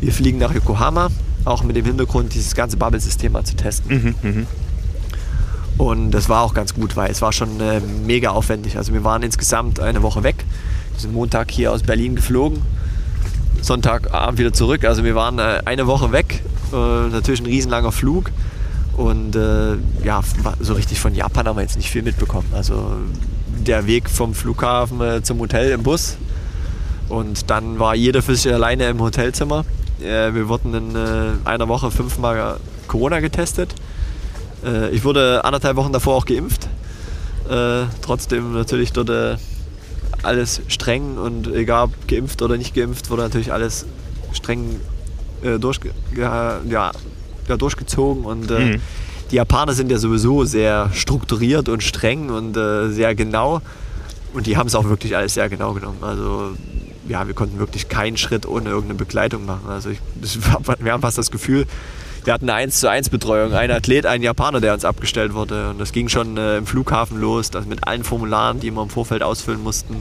wir fliegen nach Yokohama auch mit dem Hintergrund, dieses ganze Bubble-System mal zu testen. Mhm, mh. Und das war auch ganz gut, weil es war schon äh, mega aufwendig. Also wir waren insgesamt eine Woche weg. Wir sind Montag hier aus Berlin geflogen, Sonntagabend wieder zurück. Also wir waren äh, eine Woche weg. Äh, natürlich ein riesenlanger Flug. Und äh, ja, so richtig von Japan haben wir jetzt nicht viel mitbekommen. Also der Weg vom Flughafen äh, zum Hotel im Bus. Und dann war jeder für sich alleine im Hotelzimmer. Äh, wir wurden in äh, einer Woche fünfmal Corona getestet. Äh, ich wurde anderthalb Wochen davor auch geimpft. trotzdem natürlich dort alles streng und egal ob geimpft oder nicht geimpft, wurde natürlich alles streng durchge ja, ja, durchgezogen und mhm. die Japaner sind ja sowieso sehr strukturiert und streng und äh, sehr genau. Und die haben es auch wirklich alles sehr genau genommen. Also ja, wir konnten wirklich keinen Schritt ohne irgendeine Begleitung machen. Also ich, wir haben fast das Gefühl, wir hatten eine 1 zu 1 Betreuung. Ein Athlet, ein Japaner, der uns abgestellt wurde. Und das ging schon äh, im Flughafen los, das mit allen Formularen, die wir im Vorfeld ausfüllen mussten.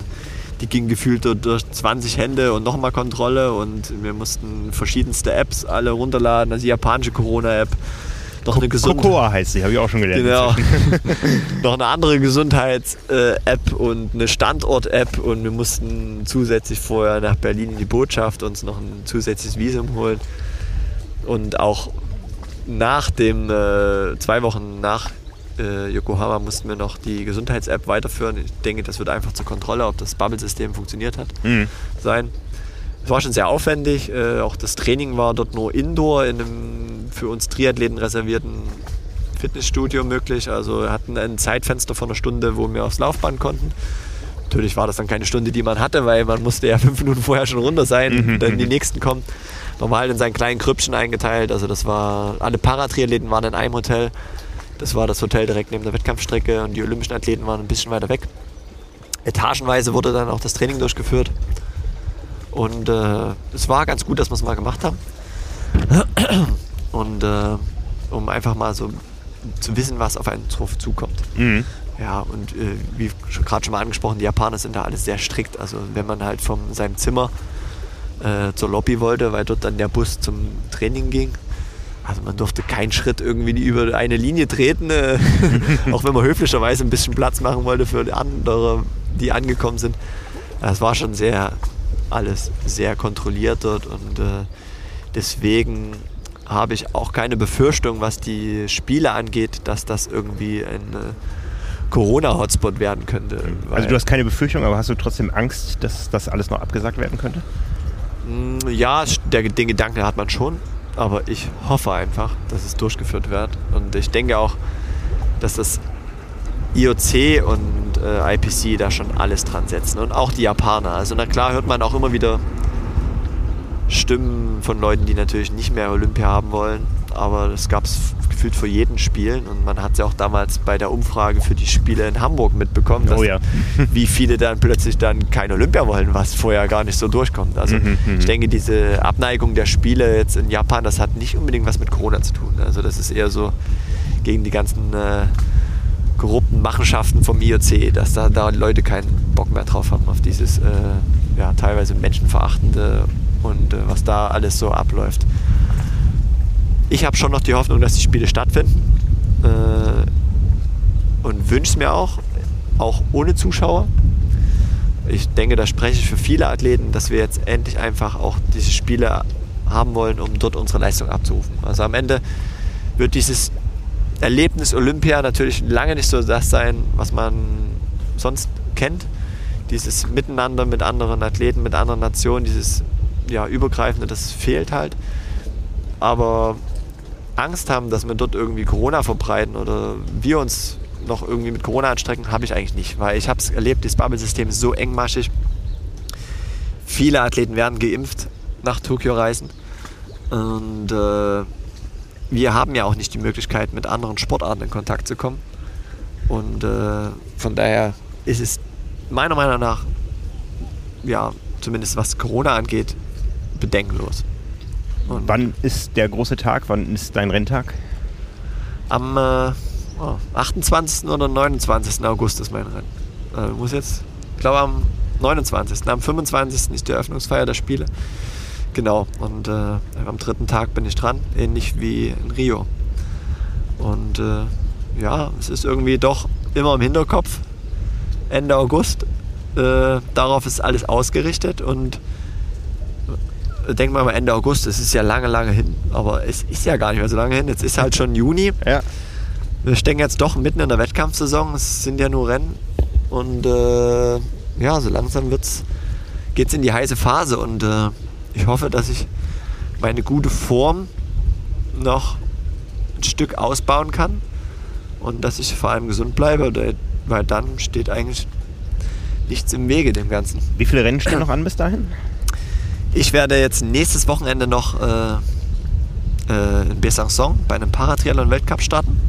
Die gingen gefühlt durch 20 Hände und nochmal Kontrolle. Und wir mussten verschiedenste Apps alle runterladen. Also die japanische Corona-App. Noch eine Gesundheit. Cocoa heißt sie, habe ich auch schon gelernt. Genau. noch eine andere Gesundheits-App und eine Standort-App und wir mussten zusätzlich vorher nach Berlin in die Botschaft uns noch ein zusätzliches Visum holen. Und auch nach dem, äh, zwei Wochen nach äh, Yokohama mussten wir noch die Gesundheits-App weiterführen. Ich denke, das wird einfach zur Kontrolle, ob das Bubble-System funktioniert hat, mhm. sein. Es war schon sehr aufwendig. Äh, auch das Training war dort nur indoor in einem für uns Triathleten reservierten Fitnessstudio möglich. Also wir hatten ein Zeitfenster von einer Stunde, wo wir aufs Laufband konnten. Natürlich war das dann keine Stunde, die man hatte, weil man musste ja fünf Minuten vorher schon runter sein, mhm. dann die nächsten kommen normal in seinen kleinen Krüppchen eingeteilt. Also das war, alle Paratriathleten waren in einem Hotel. Das war das Hotel direkt neben der Wettkampfstrecke und die olympischen Athleten waren ein bisschen weiter weg. Etagenweise wurde dann auch das Training durchgeführt. Und äh, es war ganz gut, dass wir es mal gemacht haben. Und äh, um einfach mal so zu wissen, was auf einen drauf zukommt. Mhm. Ja, und äh, wie gerade schon mal angesprochen, die Japaner sind da alles sehr strikt. Also wenn man halt von seinem Zimmer äh, zur Lobby wollte, weil dort dann der Bus zum Training ging. Also man durfte keinen Schritt irgendwie über eine Linie treten, äh, auch wenn man höflicherweise ein bisschen Platz machen wollte für die andere, die angekommen sind. Es war schon sehr alles sehr kontrolliert dort und äh, deswegen habe ich auch keine Befürchtung, was die Spiele angeht, dass das irgendwie ein äh, Corona-Hotspot werden könnte. Also du hast keine Befürchtung, aber hast du trotzdem Angst, dass das alles noch abgesagt werden könnte? Mm, ja, der, den Gedanken hat man schon, aber ich hoffe einfach, dass es durchgeführt wird. Und ich denke auch, dass das IOC und äh, IPC da schon alles dran setzen und auch die Japaner. Also na klar hört man auch immer wieder Stimmen von Leuten, die natürlich nicht mehr Olympia haben wollen, aber das gab es gefühlt vor jedem Spielen und man hat es ja auch damals bei der Umfrage für die Spiele in Hamburg mitbekommen, dass, oh ja. wie viele dann plötzlich dann kein Olympia wollen, was vorher gar nicht so durchkommt. Also mhm, mhm, ich denke, diese Abneigung der Spiele jetzt in Japan, das hat nicht unbedingt was mit Corona zu tun. Also das ist eher so gegen die ganzen äh, korrupten Machenschaften vom IOC, dass da, da Leute keinen Bock mehr drauf haben auf dieses äh, ja, teilweise menschenverachtende und äh, was da alles so abläuft. Ich habe schon noch die Hoffnung, dass die Spiele stattfinden. Äh, und wünsche es mir auch, auch ohne Zuschauer. Ich denke, da spreche ich für viele Athleten, dass wir jetzt endlich einfach auch diese Spiele haben wollen, um dort unsere Leistung abzurufen. Also am Ende wird dieses Erlebnis Olympia natürlich lange nicht so das sein, was man sonst kennt. Dieses Miteinander mit anderen Athleten, mit anderen Nationen, dieses ja, Übergreifende, das fehlt halt. Aber Angst haben, dass wir dort irgendwie Corona verbreiten oder wir uns noch irgendwie mit Corona anstrecken, habe ich eigentlich nicht, weil ich habe es erlebt, das Bubble-System ist so engmaschig. Viele Athleten werden geimpft nach Tokio reisen und äh, wir haben ja auch nicht die Möglichkeit, mit anderen Sportarten in Kontakt zu kommen. Und äh, von daher ist es meiner Meinung nach, ja, zumindest was Corona angeht, bedenkenlos. Und Wann ist der große Tag? Wann ist dein Renntag? Am äh, oh, 28. oder 29. August ist mein Rennen. Äh, muss jetzt, ich glaube am 29. Am 25. ist die Eröffnungsfeier der Spiele. Genau. Und äh, am dritten Tag bin ich dran, ähnlich wie in Rio. Und äh, ja, es ist irgendwie doch immer im Hinterkopf. Ende August. Äh, darauf ist alles ausgerichtet und denkt man mal Ende August, es ist ja lange, lange hin. Aber es ist ja gar nicht mehr so lange hin. Jetzt ist halt schon Juni. Ja. Wir stecken jetzt doch mitten in der Wettkampfsaison. Es sind ja nur Rennen. Und äh, ja, so langsam geht es in die heiße Phase. Und äh, ich hoffe, dass ich meine gute Form noch ein Stück ausbauen kann. Und dass ich vor allem gesund bleibe. Weil dann steht eigentlich nichts im Wege dem Ganzen. Wie viele Rennen stehen noch an bis dahin? Ich werde jetzt nächstes Wochenende noch äh, äh, in Besançon bei einem Paratriathlon-Weltcup starten.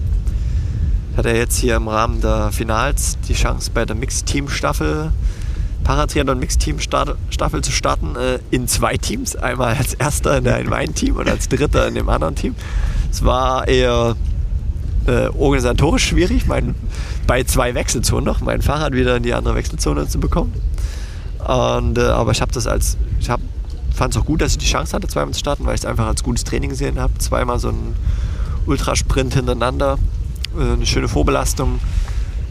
Ich hatte jetzt hier im Rahmen der Finals die Chance bei der Mixteam-Staffel, Paratriathlon Mixteam-Staffel zu starten äh, in zwei Teams. Einmal als erster in, meinem Team und als dritter in dem anderen Team. Es war eher äh, organisatorisch schwierig, mein, bei zwei Wechselzonen noch, mein Fahrrad wieder in die andere Wechselzone zu bekommen. Und, äh, aber ich habe das als, ich fand es auch gut, dass ich die Chance hatte, zweimal zu starten, weil ich es einfach als gutes Training gesehen habe. Zweimal so ein Ultrasprint hintereinander, äh, eine schöne Vorbelastung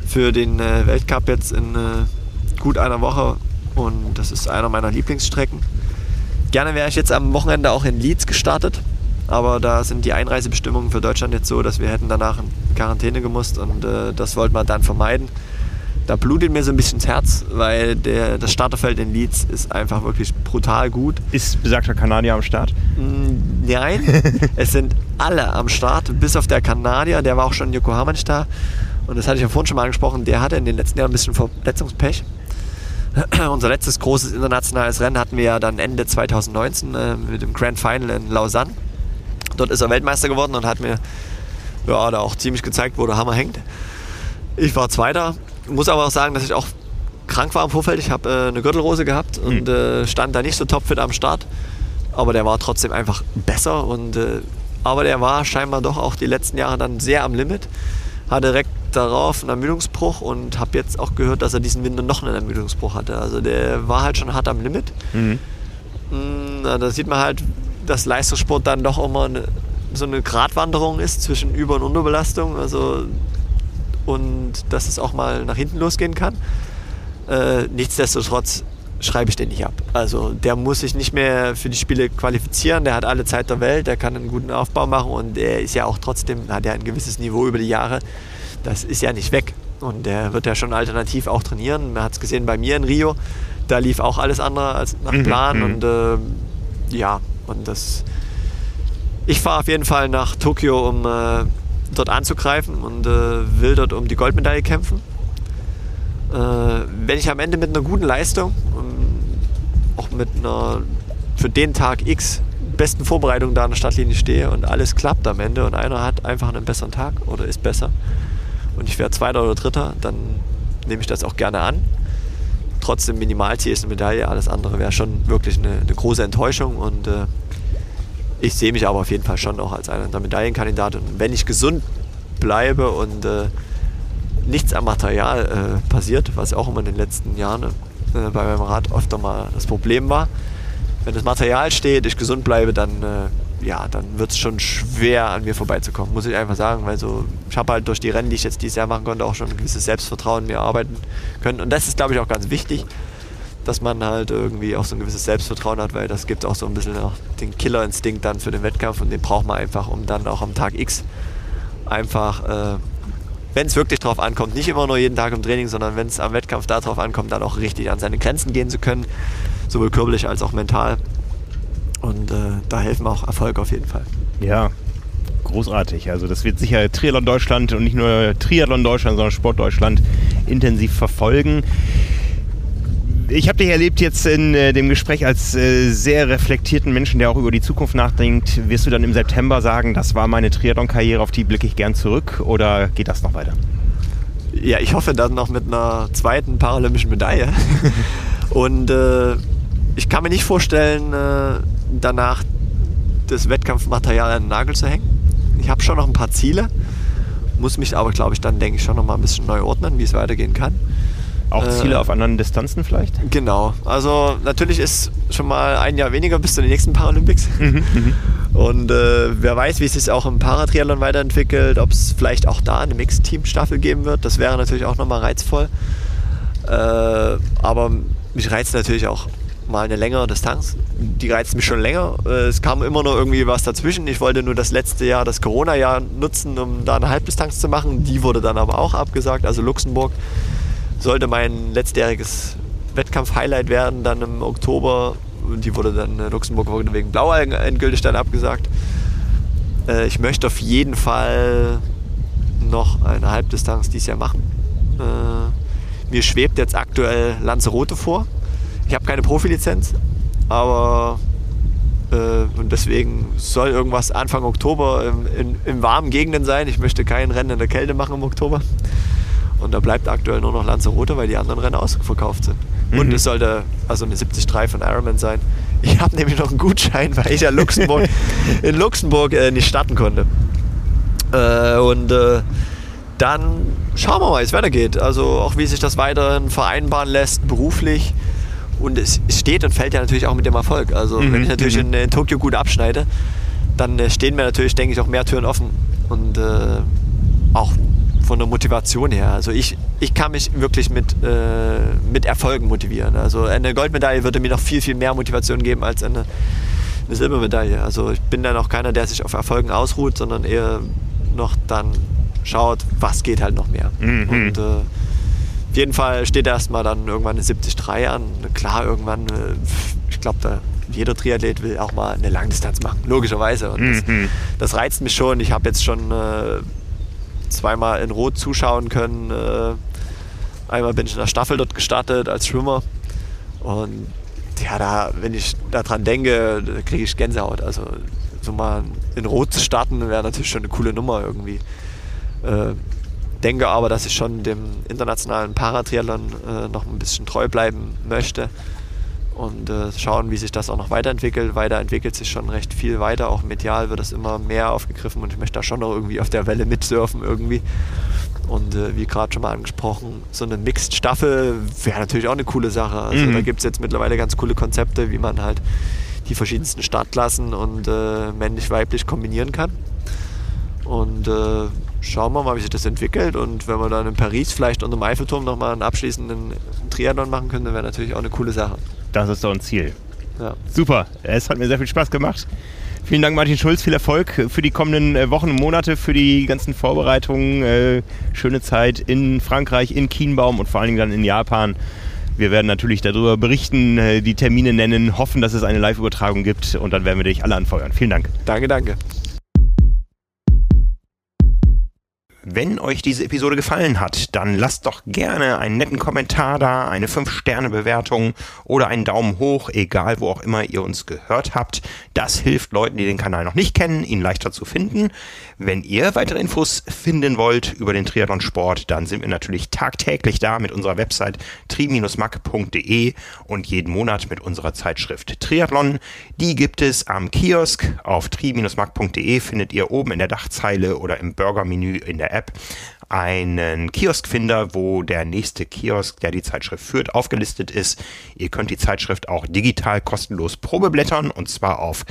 für den äh, Weltcup jetzt in äh, gut einer Woche und das ist einer meiner Lieblingsstrecken. Gerne wäre ich jetzt am Wochenende auch in Leeds gestartet, aber da sind die Einreisebestimmungen für Deutschland jetzt so, dass wir hätten danach in Quarantäne gemusst und das wollte man dann vermeiden. Da blutet mir so ein bisschen ins Herz, weil der, das Starterfeld in Leeds ist einfach wirklich brutal gut. Ist besagter Kanadier am Start? Mm, nein, es sind alle am Start, bis auf der Kanadier, der war auch schon in Yokohama nicht da. Und das hatte ich ja vorhin schon mal angesprochen, der hatte in den letzten Jahren ein bisschen Verletzungspech. Unser letztes großes internationales Rennen hatten wir ja dann Ende 2019 äh, mit dem Grand Final in Lausanne. Dort ist er Weltmeister geworden und hat mir ja, da auch ziemlich gezeigt, wo der Hammer hängt. Ich war Zweiter, muss aber auch sagen, dass ich auch krank war im Vorfeld. Ich habe äh, eine Gürtelrose gehabt und mhm. äh, stand da nicht so topfit am Start. Aber der war trotzdem einfach besser. Und, äh, aber der war scheinbar doch auch die letzten Jahre dann sehr am Limit. Hatte direkt darauf einen Ermüdungsbruch und habe jetzt auch gehört, dass er diesen Winter noch einen Ermüdungsbruch hatte. Also der war halt schon hart am Limit. Mhm. Mm, da sieht man halt, dass Leistungssport dann doch immer eine, so eine Gratwanderung ist zwischen Über- und Unterbelastung. Also, und dass es auch mal nach hinten losgehen kann. Äh, nichtsdestotrotz schreibe ich den nicht ab. Also der muss sich nicht mehr für die Spiele qualifizieren, der hat alle Zeit der Welt, der kann einen guten Aufbau machen und er ist ja auch trotzdem, hat ja ein gewisses Niveau über die Jahre. Das ist ja nicht weg. Und der wird ja schon alternativ auch trainieren. Man hat es gesehen bei mir in Rio, da lief auch alles andere als nach mhm, Plan. Mhm. Und äh, ja, und das. Ich fahre auf jeden Fall nach Tokio, um äh, dort anzugreifen und äh, will dort um die Goldmedaille kämpfen. Äh, wenn ich am Ende mit einer guten Leistung, auch mit einer für den Tag X besten Vorbereitung da an der Startlinie stehe und alles klappt am Ende und einer hat einfach einen besseren Tag oder ist besser und ich wäre Zweiter oder Dritter, dann nehme ich das auch gerne an trotzdem Minimalziel ist eine Medaille. Alles andere wäre schon wirklich eine, eine, große Enttäuschung. Und äh, ich sehe mich aber auf jeden Fall schon auch als einer der Medaillenkandidaten. Und wenn ich gesund bleibe und äh, nichts am Material äh, passiert, was auch immer in den letzten Jahren äh, bei meinem Rad öfter mal das Problem war, wenn das Material steht, ich gesund bleibe, dann äh, ja, dann wird es schon schwer an mir vorbeizukommen, muss ich einfach sagen, weil so, ich habe halt durch die Rennen, die ich jetzt dieses Jahr machen konnte, auch schon ein gewisses Selbstvertrauen mir arbeiten können. Und das ist, glaube ich, auch ganz wichtig, dass man halt irgendwie auch so ein gewisses Selbstvertrauen hat, weil das gibt auch so ein bisschen den Killerinstinkt dann für den Wettkampf und den braucht man einfach, um dann auch am Tag X einfach, äh, wenn es wirklich drauf ankommt, nicht immer nur jeden Tag im Training, sondern wenn es am Wettkampf darauf ankommt, dann auch richtig an seine Grenzen gehen zu können, sowohl körperlich als auch mental. Und äh, da helfen auch Erfolge auf jeden Fall. Ja, großartig. Also das wird sicher Triathlon Deutschland und nicht nur Triathlon Deutschland, sondern Sport Deutschland intensiv verfolgen. Ich habe dich erlebt jetzt in äh, dem Gespräch als äh, sehr reflektierten Menschen, der auch über die Zukunft nachdenkt. Wirst du dann im September sagen, das war meine Triathlon-Karriere, auf die blicke ich gern zurück oder geht das noch weiter? Ja, ich hoffe dann noch mit einer zweiten paralympischen Medaille. Und äh, ich kann mir nicht vorstellen, äh, danach das Wettkampfmaterial an den Nagel zu hängen. Ich habe schon noch ein paar Ziele, muss mich aber, glaube ich, dann denke ich schon noch mal ein bisschen neu ordnen, wie es weitergehen kann. Auch Ziele äh, auf anderen Distanzen vielleicht? Genau. Also natürlich ist schon mal ein Jahr weniger bis zu den nächsten Paralympics. Mhm, mhm. Und äh, wer weiß, wie es sich auch im Paratriathlon weiterentwickelt, ob es vielleicht auch da eine Mixed-Team-Staffel geben wird. Das wäre natürlich auch nochmal reizvoll. Äh, aber mich reizt natürlich auch mal eine längere Distanz. Die reizt mich schon länger. Äh, es kam immer noch irgendwie was dazwischen. Ich wollte nur das letzte Jahr, das Corona-Jahr nutzen, um da eine Halbdistanz zu machen. Die wurde dann aber auch abgesagt. Also Luxemburg sollte mein letztjähriges Wettkampf-Highlight werden, dann im Oktober. Die wurde dann, äh, Luxemburg wegen Blaualgen endgültig dann abgesagt. Äh, ich möchte auf jeden Fall noch eine Halbdistanz dieses Jahr machen. Mir schwebt jetzt aktuell Lanzarote vor ich habe keine Profilizenz, aber Äh, und deswegen soll irgendwas Anfang Oktober im, in, in warmen Gegenden sein. Ich möchte kein Rennen in der Kälte machen im Oktober. Und da bleibt aktuell nur noch Lanzarote, weil die anderen Rennen ausverkauft sind. Mhm. Und es sollte also eine 73 von Ironman sein. Ich habe nämlich noch einen Gutschein, weil ich ja Luxemburg, in Luxemburg äh, nicht starten konnte. Äh, und äh, dann schauen wir mal, wie es weitergeht. Also auch wie sich das weiterhin vereinbaren lässt, beruflich. Und es steht und fällt ja natürlich auch mit dem Erfolg. Also mhm. wenn ich natürlich mhm. in, in, Tokio gut abschneide, dann äh, stehen mir natürlich, denke ich, auch mehr Türen offen. Und äh, auch von der Motivation her. Also ich, ich kann mich wirklich mit, äh, mit Erfolgen motivieren. Also eine Goldmedaille würde mir noch viel, viel mehr Motivation geben als eine, eine Silbermedaille. Also ich bin dann auch keiner, der sich auf Erfolgen ausruht, sondern eher noch dann schaut, was geht halt noch mehr. Mhm. Und äh, auf jeden Fall steht erstmal dann irgendwann eine 73 an. Klar, irgendwann, äh, ich glaube, jeder Triathlet will auch mal eine Langdistanz machen, logischerweise. Und das, mhm. das reizt mich schon. Ich habe jetzt schon äh, zweimal in Rot zuschauen können. Äh, einmal bin ich in der Staffel dort gestartet als Schwimmer. Und ja, da, wenn ich daran denke, kriege ich Gänsehaut. Also so mal in Rot zu starten wäre natürlich schon eine coole Nummer irgendwie. Äh, denke aber, dass ich schon dem internationalen Paratriathlon äh, noch ein bisschen treu bleiben möchte und äh, schauen, wie sich das auch noch weiterentwickelt. Weiterentwickelt sich schon recht viel weiter, auch medial wird es immer mehr aufgegriffen und ich möchte da schon noch irgendwie auf der Welle mitsurfen irgendwie. Und äh, wie gerade schon mal angesprochen, so eine Mixed-Staffel wäre natürlich auch eine coole Sache. Also mhm. da gibt es jetzt mittlerweile ganz coole Konzepte, wie man halt die verschiedensten Startklassen und äh, männlich-weiblich kombinieren kann. Und äh, schauen wir mal, wie sich das entwickelt. Und wenn wir dann in Paris vielleicht unter dem Eiffelturm nochmal einen abschließenden Triathlon machen können, dann wäre natürlich auch eine coole Sache. Das ist doch ein Ziel. Ja. Super, es hat mir sehr viel Spaß gemacht. Vielen Dank, Martin Schulz. Viel Erfolg für die kommenden äh, Wochen und Monate, für die ganzen Vorbereitungen. Äh, schöne Zeit in Frankreich, in Kienbaum und vor allen Dingen dann in Japan. Wir werden natürlich darüber berichten, äh, die Termine nennen, hoffen, dass es eine Live-Übertragung gibt und dann werden wir dich alle anfeuern. Vielen Dank. Danke, danke. Wenn euch diese Episode gefallen hat, dann lasst doch gerne einen netten Kommentar da, eine 5-Sterne-Bewertung oder einen Daumen hoch, egal wo auch immer ihr uns gehört habt. Das hilft Leuten, die den Kanal noch nicht kennen, ihn leichter zu finden. Wenn ihr weitere Infos finden wollt über den Triathlon-Sport, dann sind wir natürlich tagtäglich da mit unserer Website tri-mac.de und jeden Monat mit unserer Zeitschrift Triathlon. Die gibt es am Kiosk auf tri-mac.de, findet ihr oben in der Dachzeile oder im Burger-Menü in der App einen Kioskfinder, wo der nächste Kiosk, der die Zeitschrift führt, aufgelistet ist. Ihr könnt die Zeitschrift auch digital kostenlos probeblättern und zwar auf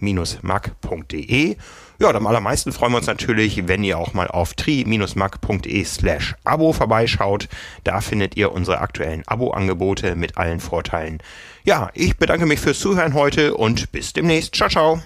magazin.tri-mag.de. Ja, am allermeisten freuen wir uns natürlich, wenn ihr auch mal auf tri-mag.de slash Abo vorbeischaut. Da findet ihr unsere aktuellen Abo-Angebote mit allen Vorteilen. Ja, ich bedanke mich fürs Zuhören heute und bis demnächst. Ciao, ciao.